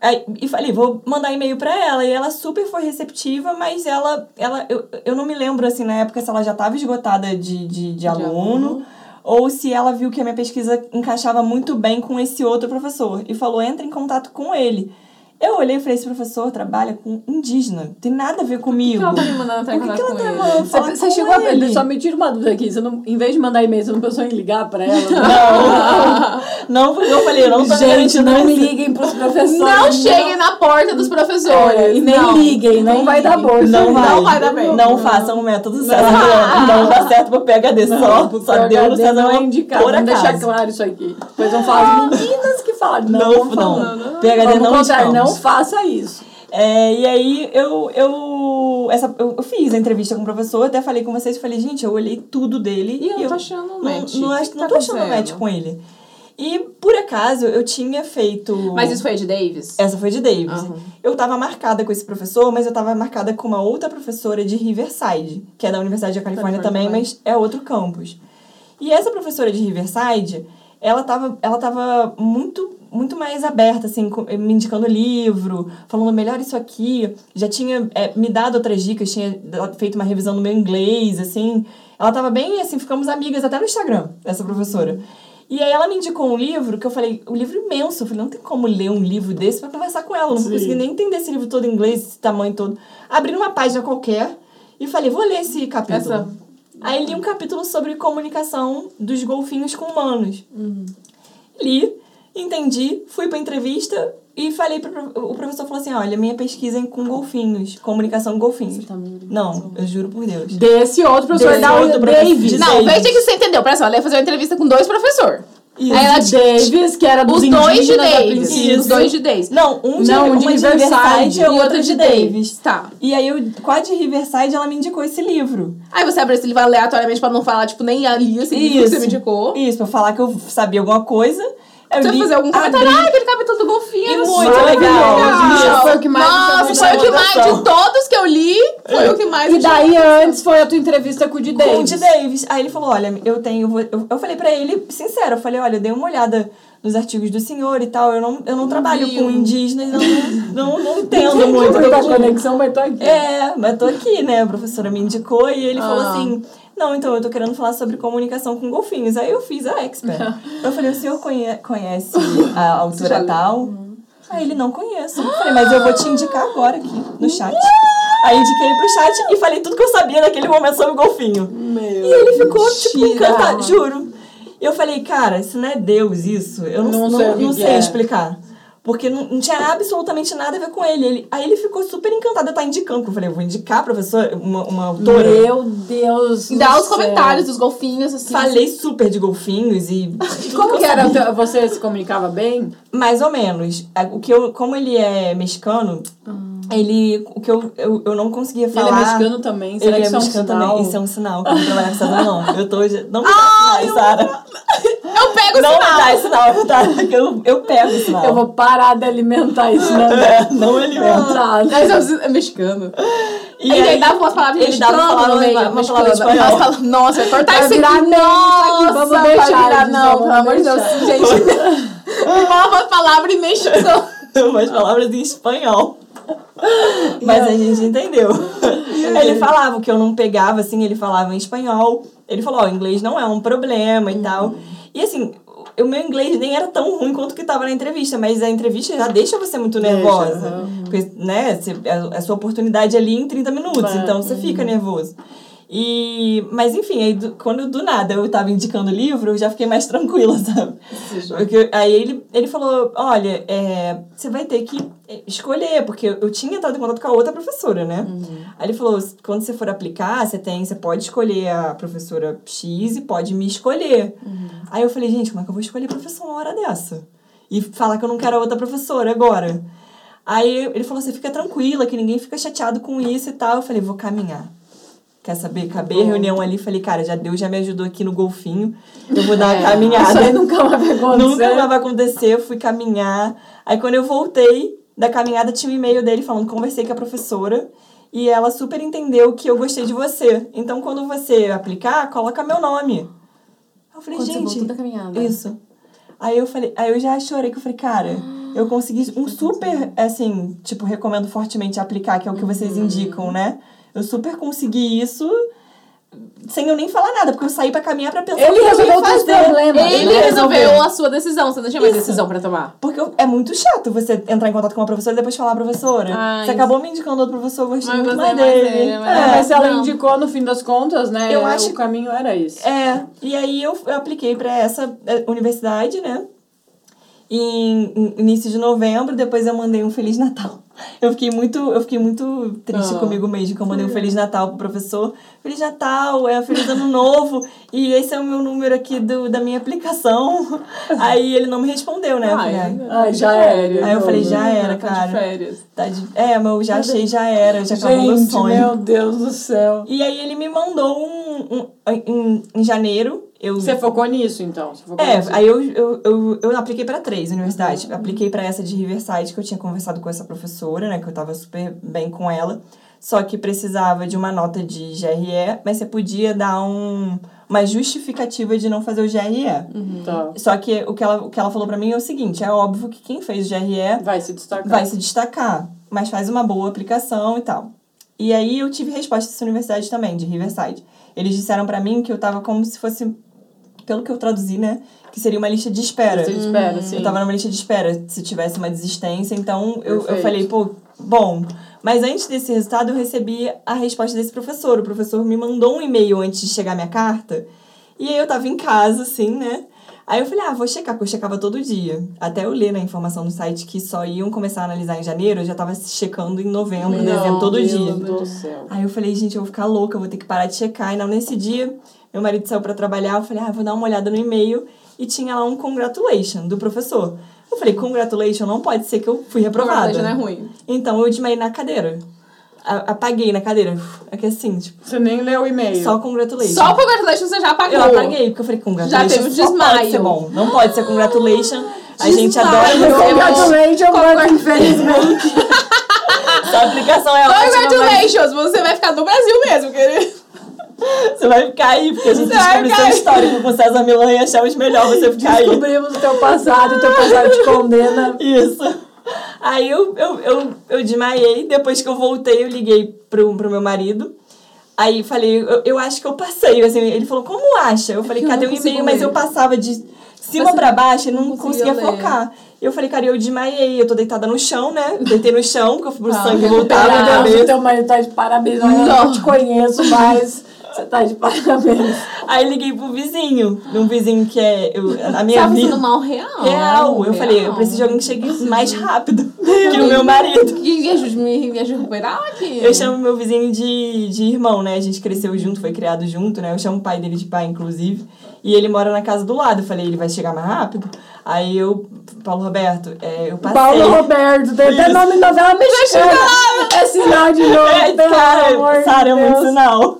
Aí, e falei, vou mandar e-mail pra ela. E ela super foi receptiva, mas ela. ela eu, eu não me lembro, assim, na época, se ela já estava esgotada de, de, de, aluno, aluno. ou se ela viu que a minha pesquisa encaixava muito bem com esse outro professor. E falou, entra em contato com ele. Eu olhei e falei, esse professor trabalha com indígena. Tem nada a ver comigo. Por que ela tá me mandando em Por que que ela com tá ele? mandando falar Você, chegou a ele? Só me tira uma dúvida aqui. Você não, em vez de mandar e-mail, você não pensou em ligar pra ela? Não, não, porque eu falei, eu não tô Gente, não liguem pros professores. Não cheguem na porta dos professores. Olha, e nem Não. liguem, não Nem vai dar bolsa. Não vai. Não vai dar bem. Não façam o método Milano. Não dá certo pro PHD só. Só deu no César não é indicado. por deixar claro isso aqui. Depois vão falar as falaram. Não, Não, não. falar. PHD Vamos não contar, indicamos. não faça isso. É, e aí eu, eu, essa, eu, eu fiz a entrevista com o professor, até falei com vocês, falei, gente, eu olhei tudo dele E eu não eu tô achando um não, match. Não, O acho- que não tá tô achando acontecendo? match com ele. E, por acaso, eu tinha feito... Mas isso foi de Davis? Essa foi de Davis. Aham. Eu tava marcada com esse professor, mas eu tava marcada com uma outra professora de Riverside, que é da Universidade da Califórnia Califórnia também, também. mas é outro campus. E essa professora de Riverside, ela tava, ela tava muito, muito mais aberta, assim, com- me indicando livro, falando melhor isso aqui. Já tinha é, me dado outras dicas, tinha feito uma revisão no meu inglês, assim. Ela tava bem, assim, ficamos amigas até no Instagram, essa professora. E aí ela me indicou um livro que eu falei, um livro imenso. Eu falei, não tem como ler um livro desse pra conversar com ela. Eu não Sim. conseguir nem entender esse livro todo em inglês, esse tamanho todo. Abri numa página qualquer e falei, vou ler esse capítulo. Essa- Aí li um capítulo sobre comunicação dos golfinhos com humanos. Uhum. Li, entendi, fui pra entrevista e falei pro o professor falou assim: "Olha, minha pesquisa é com golfinhos, comunicação com golfinhos". tá me- Não, eu juro por Deus. Desse outro professor Desse da outro de Não, veja que você entendeu. Presta atenção, ela ia fazer uma entrevista com dois professores. Isso. Aí ela de Davis, que era dos Os dois de Davis. princípio. Os dois de Davis. Não, um de, Não, um de de Riverside e E outra outra de Davis. Tá. E aí, eu, com a de Riverside, ela me indicou esse livro. Aí você abre esse livro aleatoriamente pra não falar, tipo, nem ali esse livro que você me indicou. Isso, pra falar que eu sabia alguma coisa. Você vai fazer algum comentário? Ah, aquele capítulo do golfinho. E era muito legal. legal. Foi o que mais Nossa, foi o que mais, de todos que eu li, foi o que mais E daí antes foi a tua entrevista com o de com o Davis. de Davis. Aí ele falou, olha, eu tenho... Eu, eu falei pra ele, sincero, eu falei, olha, eu dei uma olhada nos artigos do senhor e tal, eu não, eu não trabalho viu. com indígenas, eu não, não, não entendo muito. Muita conexão, mas tô aqui. É, mas tô aqui, né? A professora me indicou e ele falou Ah. assim: Não, então eu tô querendo falar sobre comunicação com golfinhos. Aí eu fiz a expert. eu falei: O senhor conhe- conhece a autora tal? Aí ele não conheço. Eu falei: Mas eu vou te indicar agora aqui no chat. Aí indiquei ele pro chat e falei tudo que eu sabia naquele momento sobre o golfinho. Meu. E ele ficou, tipo, Mentira. encantado, juro. Eu falei, cara, isso não é Deus, isso. Eu não, Não não, sei não, sei é. explicar. Porque não, não tinha absolutamente nada a ver com ele. ele. Aí ele ficou super encantado. Eu tava indicando. Eu falei, eu vou indicar a professora, uma, uma autora. Meu Deus. E dá os céu. comentários dos golfinhos, assim. Falei super de golfinhos e. Como que era? teu- Você se comunicava bem? Mais ou menos. A- O que eu, como ele é mexicano, ele. O que eu, eu, eu não conseguia Ele falar. é mexicano também. Será Ele que é isso é um mexicano sinal? também. Isso é um sinal. Eu não. Eu tô. Não me dá sinais, Sara. Eu pego o Não me sinal. dá esse sinal, tá? Eu, eu pego o sinal. Eu vou parar de alimentar isso, né? É, não alimenta. Tá. Mas eu- é mexicano. E ele aí dava umas palavras ele dava mexicanas palavra- no meio. uma palavra mexicana. espanhol. Umas palavras- Nossa, vai cortar isso virar aqui. Nossa, vamos deixar virar- Não, vamos pelo amor de Deus, gente. Nova palavra em mexicano. umas palavras em espanhol. Mas a gente entendeu. Ele falava que eu não pegava, assim, ele falava em espanhol. Ele falou, ó, inglês não é um problema e tal. E assim, o meu inglês nem era tão ruim quanto que tava na entrevista, mas a entrevista já deixa você muito nervosa. Porque, né, você- é a sua oportunidade ali em 30 minutos, É. então você fica nervoso. E, mas enfim, aí do- quando do nada eu tava indicando o livro, eu já fiquei mais tranquila, sabe? Porque, aí ele, ele falou, olha, é, você vai ter que escolher, porque eu, tinha entrado em contato com a outra professora, né? Aí ele falou, quando você for aplicar, você tem, você pode escolher a professora X e pode me escolher. Aí eu falei, gente, como é que eu vou escolher professor uma hora dessa? E falar que eu não quero a outra professora agora. Aí ele falou, você fica tranquila, que ninguém fica chateado com isso e tal. Eu falei, vou caminhar. Quer saber? Acabei a reunião ali, falei, cara, já Deus já me ajudou aqui no golfinho. Eu vou dar uma caminhada. Isso nunca mais vai acontecer. Nunca mais vai acontecer, eu fui caminhar. Aí quando eu voltei da caminhada, tinha um e-mail dele falando, conversei com a professora e ela super entendeu que eu gostei de você. Então quando você aplicar, coloca meu nome. Eu falei, Quando você gente. voltou da caminhada. Isso. Aí eu falei, aí eu já chorei, que eu falei, cara, eu consegui um super, assim, tipo, recomendo fortemente aplicar, que é o que vocês indicam, né? Eu super consegui isso sem eu nem falar nada, porque eu saí pra caminhar pra pensar o Ele que eu ia resolveu os teus fazer. problemas. Ele resolveu a sua decisão, você não tinha mais Isso. decisão pra tomar. Porque eu- é muito chato você entrar em contato com uma professora e depois falar professora. Ai, você acabou me indicando outro professor, eu gostei Mas muito você mais é mais dele. dele, mas- É, mas se ela Não. indicou, no fim das contas, né? Eu acho- O caminho era esse. É, e aí eu, eu apliquei pra essa eh, universidade, né? Em, início de novembro, depois eu mandei um Feliz Natal. Eu fiquei muito, eu fiquei muito triste Ah. comigo mesmo, que eu mandei um Feliz Natal pro professor. Feliz Natal, é Feliz Ano Novo, e esse é o meu número aqui do, da minha aplicação. Aí ele não me respondeu, né? Eu falei, ai, Ai, já era. Aí eu falei, já era, Tá de cara. férias. Tá de... É, mas eu já achei, já era, já acabou meu Gente, sonho. meu Deus do céu. E aí ele me mandou um, um em, em janeiro. Eu, Você focou nisso, então? Focou é, nisso. aí eu, eu, eu, eu apliquei para três universidades. Apliquei para essa de Riverside, que eu tinha conversado com essa professora, né? Que eu tava super bem com ela. Só que precisava de uma nota de GRE, mas você podia dar um, uma justificativa de não fazer o GRE. Tá. Só que o que, ela, o que ela falou para mim é o seguinte: é óbvio que quem fez o GRE Vai se destacar. vai se destacar, mas faz uma boa aplicação e tal. E aí eu tive resposta dessa universidade também, de Riverside. Eles disseram pra mim que eu tava como se fosse, pelo que eu traduzi, né, que seria uma lista de espera. Você espera, sim. Eu tava numa lista de espera se tivesse uma desistência, então eu, eu falei, pô, bom. Mas antes desse resultado, eu recebi a resposta desse professor. O professor me mandou um e-mail antes de chegar a minha carta. E aí eu tava em casa, assim, né? Aí eu falei, ah, vou checar, porque eu checava todo dia. Até eu ler na informação no site que só iam começar a analisar em janeiro, eu já tava checando em novembro, dezembro, todo Meu dia. Deus do céu. Aí eu falei, gente, eu vou ficar louca, eu vou ter que parar de checar. E não, nesse dia, meu marido saiu pra trabalhar, eu falei, ah, vou dar uma olhada no e-mail. E tinha lá um congratulation do professor. Eu falei, congratulation, não pode ser que eu fui reprovada. Não é ruim. Então eu desmaiei na cadeira. A- apaguei na cadeira. É que assim, tipo, Você nem leu o e-mail. só congratulation. Só o congratulations você já apagou. Eu apaguei, porque eu falei, congratulation Já teve um só pode desmaio. ser bom. Não pode ser congratulation. A gente Desmaio. adora você. Congratulations, mas infelizmente. Essa aplicação é ótima, mas Congratulations! Você vai ficar no Brasil mesmo, querido. Você vai ficar aí, porque a gente Você vai descobriu seu histórico com César Milan e achamos melhor você ficar aí. Descobrimos o teu passado, o teu passado te condena. Isso. Aí eu, eu, eu, eu desmaiei, depois que eu voltei, eu liguei pro, pro meu marido. Aí falei, eu, eu acho que eu passei. Assim, ele falou, como acha? Eu falei, Eu cadê o e-mail? Mas eu passava de cima pra baixo e não, não conseguia conseguia focar. Eu falei, cara, eu desmaiei, eu tô deitada no chão, né? Deitei no chão, porque eu fui pro Ah, sangue recuperar. voltar na Meu Deus, o cabeça. teu marido tá de parabéns. Eu Não. te conheço, mas você tá de parabéns. Aí liguei pro vizinho, um vizinho que é. Eu, a minha Tava vida. sendo mal real. Real. Eu falei, eu real. preciso de alguém que chegue mais rápido que o meu marido. Que me ajude, me, me ajude a recuperar aqui. Eu chamo meu vizinho de, de irmão, né? A gente cresceu junto, foi criado junto, né? Eu chamo o pai dele de pai, inclusive. E ele mora na casa do lado. Eu falei, ele vai chegar mais rápido? Aí eu, Paulo Roberto, é, eu passei. Paulo Roberto, tem até nome de novela mexicana. É sinal de novo, É, cara, Sara, é muito sinal.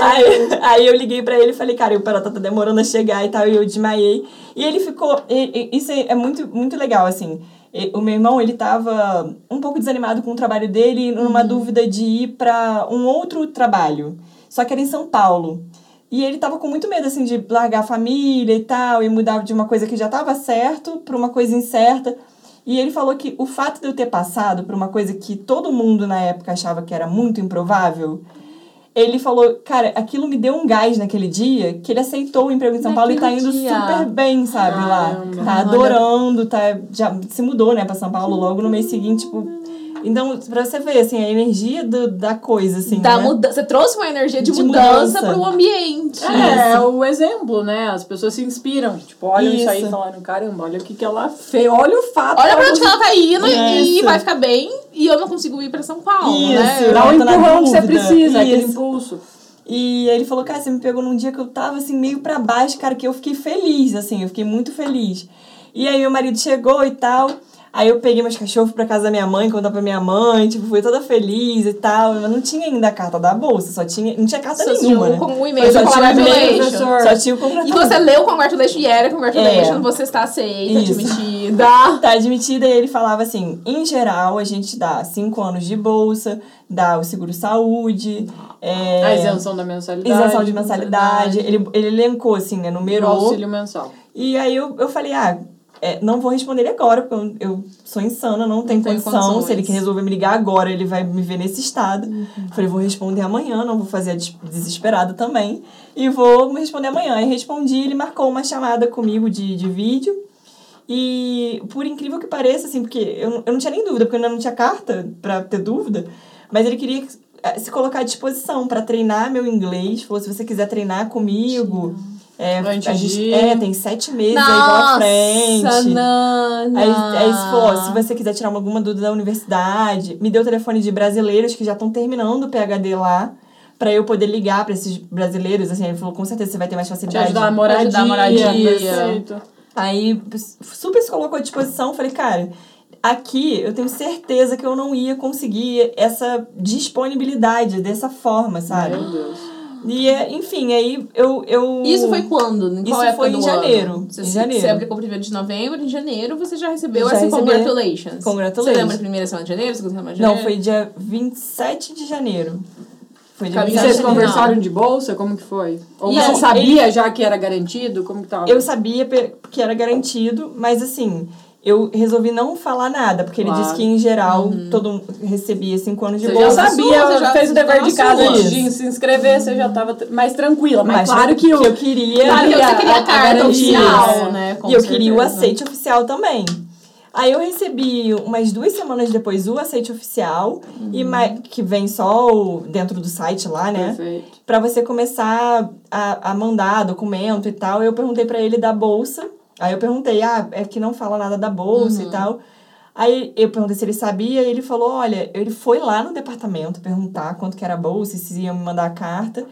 aí, aí eu liguei pra ele e falei, cara, o Parata tá demorando a chegar e tal, e eu desmaiei. E ele ficou. e- e- isso é é muito, muito legal, assim. E- O meu irmão, ele tava um pouco desanimado com o trabalho dele, numa dúvida de ir pra um outro trabalho. Só que era em São Paulo. E ele tava com muito medo, assim, de largar a família e tal, e mudar de uma coisa que já tava certo pra uma coisa incerta. E ele falou que o fato de eu ter passado por uma coisa que todo mundo na época achava que era muito improvável, ele falou, cara, aquilo me deu um gás naquele dia, que ele aceitou o emprego em São Paulo e tá indo dia. super bem, sabe, lá. Caramba. Tá adorando, tá, já se mudou, né, pra São Paulo logo no mês seguinte, tipo... Então, pra você ver, assim, a energia do, da coisa, assim, Da né? muda Você trouxe uma energia de, De mudança, mudança. pro ambiente. É, é o exemplo, né? As pessoas se inspiram. Tipo, olham isso, aí e Isso. falam, caramba, olha o que, que ela fez. Olha o fato. Olha pra onde ela tá indo e Isso. vai ficar bem. E eu não consigo ir pra São Paulo, Isso. né? Dá na empurrão que você precisa, aquele Isso. impulso. E ele falou, cara, você me pegou num dia que eu tava assim, meio pra baixo, cara, que eu fiquei feliz, assim, eu fiquei muito feliz. E aí meu marido chegou e tal. Aí eu peguei meus cachorros pra casa da minha mãe, contar pra minha mãe, tipo, fui toda feliz e tal. Mas não tinha ainda a carta da bolsa, só tinha. Não tinha carta Só nenhuma. tinha né? com o e-mail Só do tinha o e-mail, professor. Só tinha o E você leu o congratulation e era congratulation, É. você está aceita, Isso. admitida. Tá admitida e ele falava assim: em geral, a gente dá cinco anos de bolsa, dá o seguro-saúde, é, A isenção da mensalidade. isenção de mensalidade. Ele, ele elencou, assim, né? O Numerou. auxílio mensal. E aí eu, eu falei, ah, é, não vou responder ele agora, porque eu, eu sou insana, não tenho tem condição. condições. Se ele resolver me ligar agora, ele vai me ver nesse estado. Falei, vou responder amanhã, não vou fazer a des- desesperada também. E vou me responder amanhã. Aí respondi, ele marcou uma chamada comigo de, de vídeo. E por incrível que pareça, assim, porque eu, eu não tinha nem dúvida, porque eu ainda não tinha carta pra ter dúvida, mas ele queria eh, se colocar à disposição pra treinar meu inglês. Falou, se você quiser treinar comigo. É, Antes a gente, de- é, tem sete meses aí pela Nossa, frente. Nana. Aí, aí ó, se você quiser tirar alguma dúvida da universidade, me deu o telefone de brasileiros que já estão terminando o PhD lá, pra eu poder ligar pra esses brasileiros, assim, ele falou, com certeza você vai ter mais Te facilidade. ajudar a moradia. ajudar a moradia. Perfeito. Aí super se colocou à disposição, falei, cara, aqui eu tenho certeza que eu não ia conseguir essa disponibilidade dessa forma, sabe? Meu Deus. E, é, enfim, aí eu... eu... Isso foi quando? Em qual Isso foi em ano? janeiro, Você, em janeiro. Você aplicou primeiro de novembro, em janeiro você já recebeu Já essa recebi. congratulations. Congratulations. Você lembra a primeira semana de janeiro, segunda semana de Não, janeiro? foi dia 27 de janeiro. Foi dia Caminho E 27 vocês de Não. conversaram de bolsa? Como que foi? Ou Não, você sabia já que era garantido? Como que tava? Eu sabia que era garantido, mas assim, eu resolvi não falar nada, porque ele Claro. disse que em geral todo mundo recebia cinco anos de Você já bolsa. sabia, sua, você já- fez o dever de casa de se inscrever, você já estava mais tranquila. Mas, Mas claro que, o, eu queria. Claro que você queria a a carta garantia, oficial, né? Com e eu queria o aceite oficial também. Aí eu recebi umas duas semanas depois o aceite oficial, e mai- que vem só o- dentro do site lá, né? Perfeito. Pra você começar a, a mandar documento e tal. Eu perguntei pra ele da bolsa. Aí eu perguntei, ah, é que não fala nada da bolsa e tal. Aí eu perguntei se ele sabia e ele falou, olha, ele foi lá no departamento perguntar quanto que era a bolsa e se iam me mandar a carta.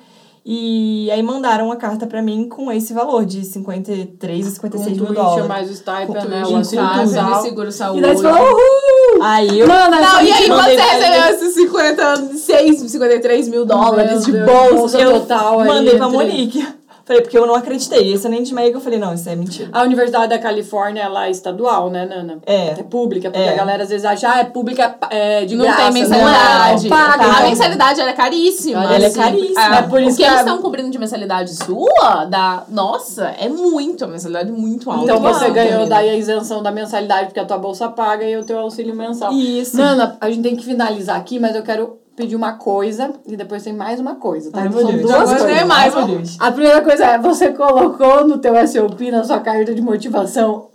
E aí mandaram a carta pra mim com esse valor de 53 a 56 mil Com dólares. mais o stipend, né? O seguro E saúde. daí você falou, uhul! Aí eu... Mano, Não, e aí você recebeu esses 56, 53 mil dólares Meu de Deus, bolsa. bolsa eu total aí mandei pra entre- Monique. Falei, porque eu não acreditei. Esse eu nem desmaiei que eu falei, não, isso é mentira. A Universidade da Califórnia, ela é estadual, né, Nana? É. É pública, porque É. a galera às vezes acha, ah, é pública é, de Não graça. tem mensalidade. Não, paga. A mensalidade ela é caríssima. Ela é assim. caríssima. É, É por isso o que que eles estão cobrindo de mensalidade sua, da. Nossa, é muito. A mensalidade é muito alta. Então você alta, ganhou daí a isenção da mensalidade, porque a tua bolsa paga e o teu auxílio mensal. Isso. Nana, a gente tem que finalizar aqui, mas eu quero pedir uma coisa e depois tem mais uma coisa, tá? Ai, Então são Deus. duas Agora coisas. tem mais, meu Deus. A primeira coisa é, você colocou no teu SOP, na sua carta de motivação,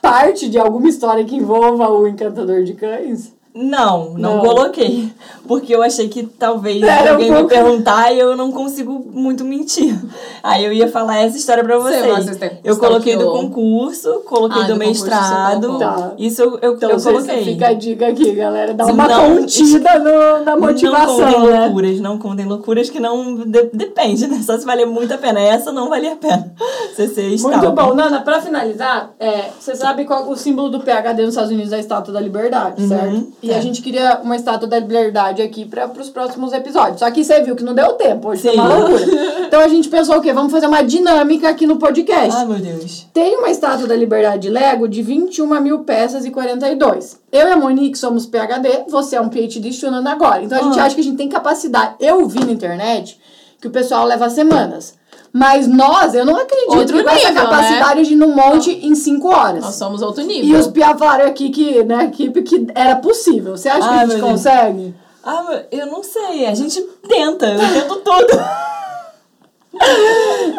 parte de alguma história que envolva o encantador de cães? Não, não, Não. coloquei. Porque eu achei que talvez Era um alguém pouco- me perguntar e eu não consigo muito mentir. Aí eu ia falar essa história pra Você, vocês. eu coloquei do concurso, coloquei Ah, do do você mestrado. Tá. Isso eu, eu, Então eu você- coloquei. fica a dica aqui, galera. Dá Não, uma contida no, na Não motivação, contem né? loucuras, não contem loucuras que não. de- depende, né? Só se valer muito a pena. Essa não valia a pena. Você ser Muito bom. Nana, pra finalizar, é, você sabe qual o símbolo do PHD nos Estados Unidos é a Estátua da Liberdade, Uhum, certo? E a é. gente queria uma Estátua da Liberdade aqui para os próximos episódios. Só que você viu que não deu tempo, hoje foi Sim. uma loucura. Então a gente pensou o quê? Vamos fazer uma dinâmica aqui no podcast. Ai, meu Deus. Tem uma Estátua da Liberdade de Lego de 21 mil peças e 42. Eu e a Monique somos PHD, você é um PhD estudando agora. Então a gente Ah. acha que a gente tem capacidade. Eu vi na internet que o pessoal leva semanas. Mas nós, eu não acredito Outro que com essa nível, né? capacidade de ir num monte em 5 horas. Nós somos outro E nível. os Pia falaram aqui que, né, equipe, que era possível. Você acha que a gente meu Deus. consegue? Ah, eu não sei. A gente tenta. Eu tento tudo.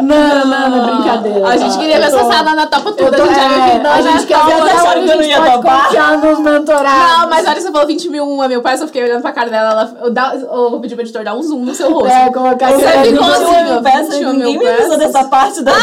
Não, não, não, é brincadeira. A gente queria ver tô- essa sala na topa tudo. tô- A gente já viu é, que não, a né? gente quer ver até acharam onde que eu a não gente ia topar? confiar nos mentorados. Não, mas olha, você falou 21 a mil peças, eu fiquei olhando pra cara dela. Ela, eu, dá, eu vou pedir pro editor dar um zoom no seu rosto. É, colocar Você aquele- ficou assim, 21 mil ó, peças. 21 Ninguém mil me avisou dessa parte da Ah,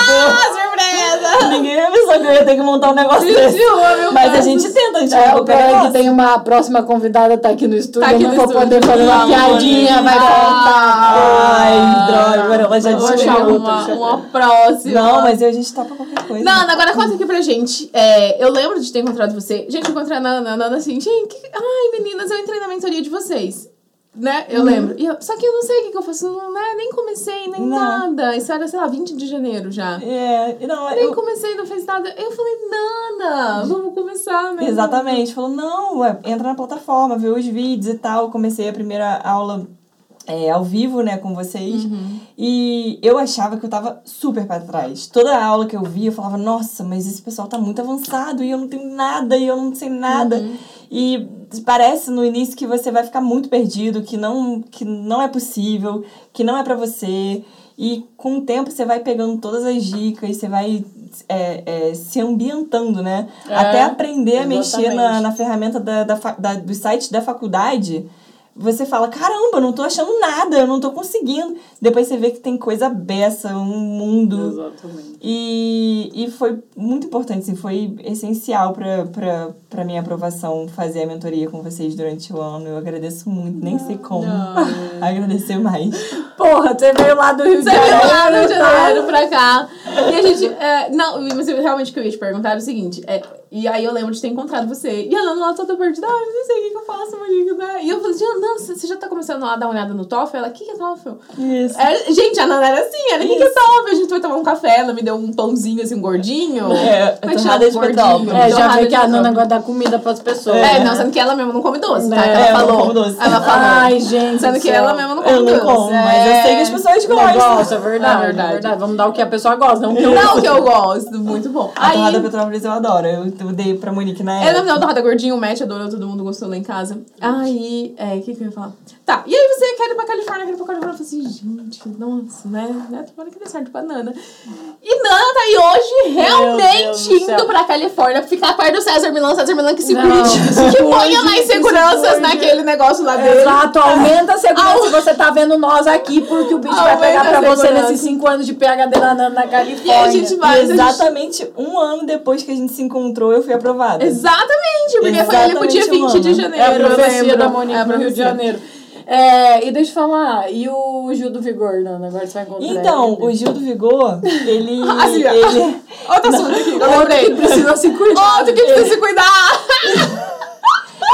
surpresa! Ninguém me avisou que eu ia ter que montar um negócio desse. 21 mil Mas a gente tenta, a gente É, vai o pior é que tem uma próxima convidada tá aqui no estúdio, Tá aqui eu não no vou poder fazer uma piadinha, vai Ah. Ai, droga, agora ela já eu- uma próxima. Não, mas a gente topa qualquer coisa. Nana, agora conta aqui pra gente. É, eu lembro de ter encontrado você. Gente, eu encontrei a Nana, a Nana assim, gente, ai, meninas, eu entrei na mentoria de vocês. Né? Eu lembro. E eu- só que eu não sei o que, que eu faço, não, né? nem comecei, nem Não. nada. Isso era, sei lá, 20 de janeiro já. É, não, Nem eu, comecei, não fez nada. Eu falei, Nana, vamos começar mesmo. Exatamente. Falou, não, ué, entra na plataforma, vê os vídeos e tal. Comecei a primeira aula é, ao vivo, né, com vocês. E eu achava que eu tava super pra trás. Toda aula que eu via, eu falava, nossa, mas esse pessoal tá muito avançado e eu não tenho nada e eu não sei nada. E parece no início que você vai ficar muito perdido, que não, que não é possível, que não é pra você. E com o tempo você vai pegando todas as dicas, você vai é, é, se ambientando, né? É, Até aprender a mexer na, exatamente. na ferramenta da, da, da, dos sites da faculdade. Você fala, caramba, eu não tô achando nada, eu não tô conseguindo. Depois você vê que tem coisa beça, um mundo. Exatamente. E, e foi muito importante, assim, foi essencial pra, pra, pra minha aprovação fazer a mentoria com vocês durante o ano. Eu agradeço muito, nem sei como agradecer mais. Porra, você veio lá do Rio de Você veio Janeiro. lá no Rio de tá? Janeiro pra cá. E a gente. é, não, mas realmente o que eu ia te perguntar era o seguinte. é, e aí eu lembro de ter encontrado você. E a Nana lá toda perdida. Ai, não sei o que, que eu faço, Monique, né? E eu falei, assim, Nana, você já tá começando a dar uma olhada no TOEFL? Ela, o que, que é TOEFL? Isso. É, gente, a Nana era assim, era o que, que é TOEFL? A gente foi tomar um café, ela me deu um pãozinho assim, um gordinho. É, é que torrada de Gordinho. É, já vê que a Nana gosta de dar comida pras pessoas. É, não, sendo que ela mesma não come doce, tá? É, ela eu não falou. como doce. Ela falou. Ai, gente. Sendo do que ela mesma não come Eu não doce. como, mas eu sei que as pessoas Não gostam. gosta, é verdade, É é verdade. verdade. Vamos dar o que a pessoa gosta, não o que eu Não, que eu gosto, muito bom. A torrada Petrópolis eu adoro. Eu, eu dei pra Monique na época. me deu torrada gordinho, o Matt adorou, todo mundo gostou lá em casa. Aí, é, o que que eu ia falar? Tá, e aí você quer ir pra Califórnia, quer ir pra Califórnia? Eu falei assim, gente, nossa, né? né? Tomara que dê certo pra Nana. E Nana tá aí hoje realmente indo pra Califórnia, ficar perto do César Milão, César Milão que se Não, cuide, que ponha cuide, mais que se seguranças cuide. naquele negócio lá dele. Exato, aumenta a segurança você tá vendo nós aqui, porque o bicho vai pegar pra você nesses 5 anos de PHD na, na, na E Califórnia. a gente vai. a gente- Exatamente um ano depois que a gente se encontrou, eu fui aprovada. Exatamente, porque foi ali pro dia Exatamente um 20 de janeiro. É a profecia da Monique É Rio de. Janeiro. É, e deixa eu falar, e o Gil do Vigor, Nana? Agora você vai encontrar Então, ele. o Gil do Vigor, ele. Assim, ele Outro assunto aqui, eu Outro que precisa se cuidar. Outro que precisa se cuidar.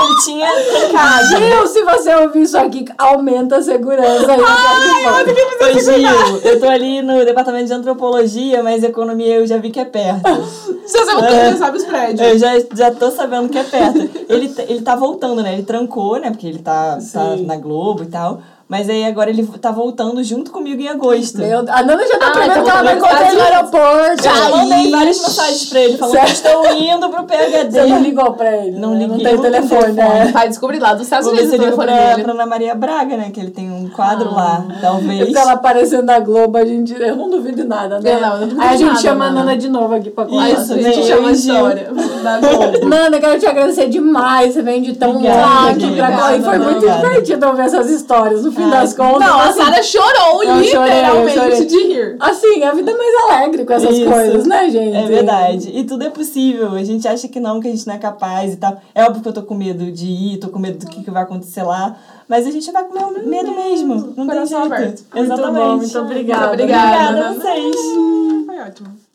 Ele tinha trancado. Gil, se você ouvir isso aqui, aumenta a segurança aí. Ai, Ô, Gil, eu tô ali no departamento de antropologia, mas economia eu já vi que é perto. Você sabe, É. sabe os prédios. Eu já, já tô sabendo que é perto. Ele, ele tá voltando, né? Ele trancou, né? Porque ele tá, tá na Globo e tal. Mas aí agora ele tá voltando junto comigo em agosto. Meu, a Nana já tá Ah, perguntando então ela encontrei no assim, aeroporto. Eu mandei várias mensagens pra ele falando que estou indo pro PHD. Você não ligou pra ele? Não né? liguei, Não tem não telefone, né? Vai descobrir lá dos Estados Vou Unidos se o eu ligo telefone pra, dele. pra Ana Maria Braga, né? Que ele tem um quadro lá, talvez. Se ela aparecendo na Globo, a gente. Eu não duvido nada, né? Eu não, eu não duvido Aí a gente nada, chama a Nana. De novo aqui pra Aí contar. Isso, a gente chama a história da Globo. Nana, eu quero te agradecer demais. Você vem de tão longe pra cá. E foi muito divertido ouvir essas histórias, no fim Ai, das contas. Não, a assim, Sara chorou, Eu chorei, literalmente, chorei. de rir. Assim, a vida é mais alegre com essas Isso. coisas, né, gente? É verdade. E tudo é possível. A gente acha que não, que a gente não é capaz e tal. É óbvio que eu tô com medo de ir, tô com medo do que, que vai acontecer lá. Mas a gente vai com medo mesmo. Não tem jeito. aberto. Muito Exatamente. bom, muito obrigada. Muito obrigada. Obrigada a vocês. Foi ótimo.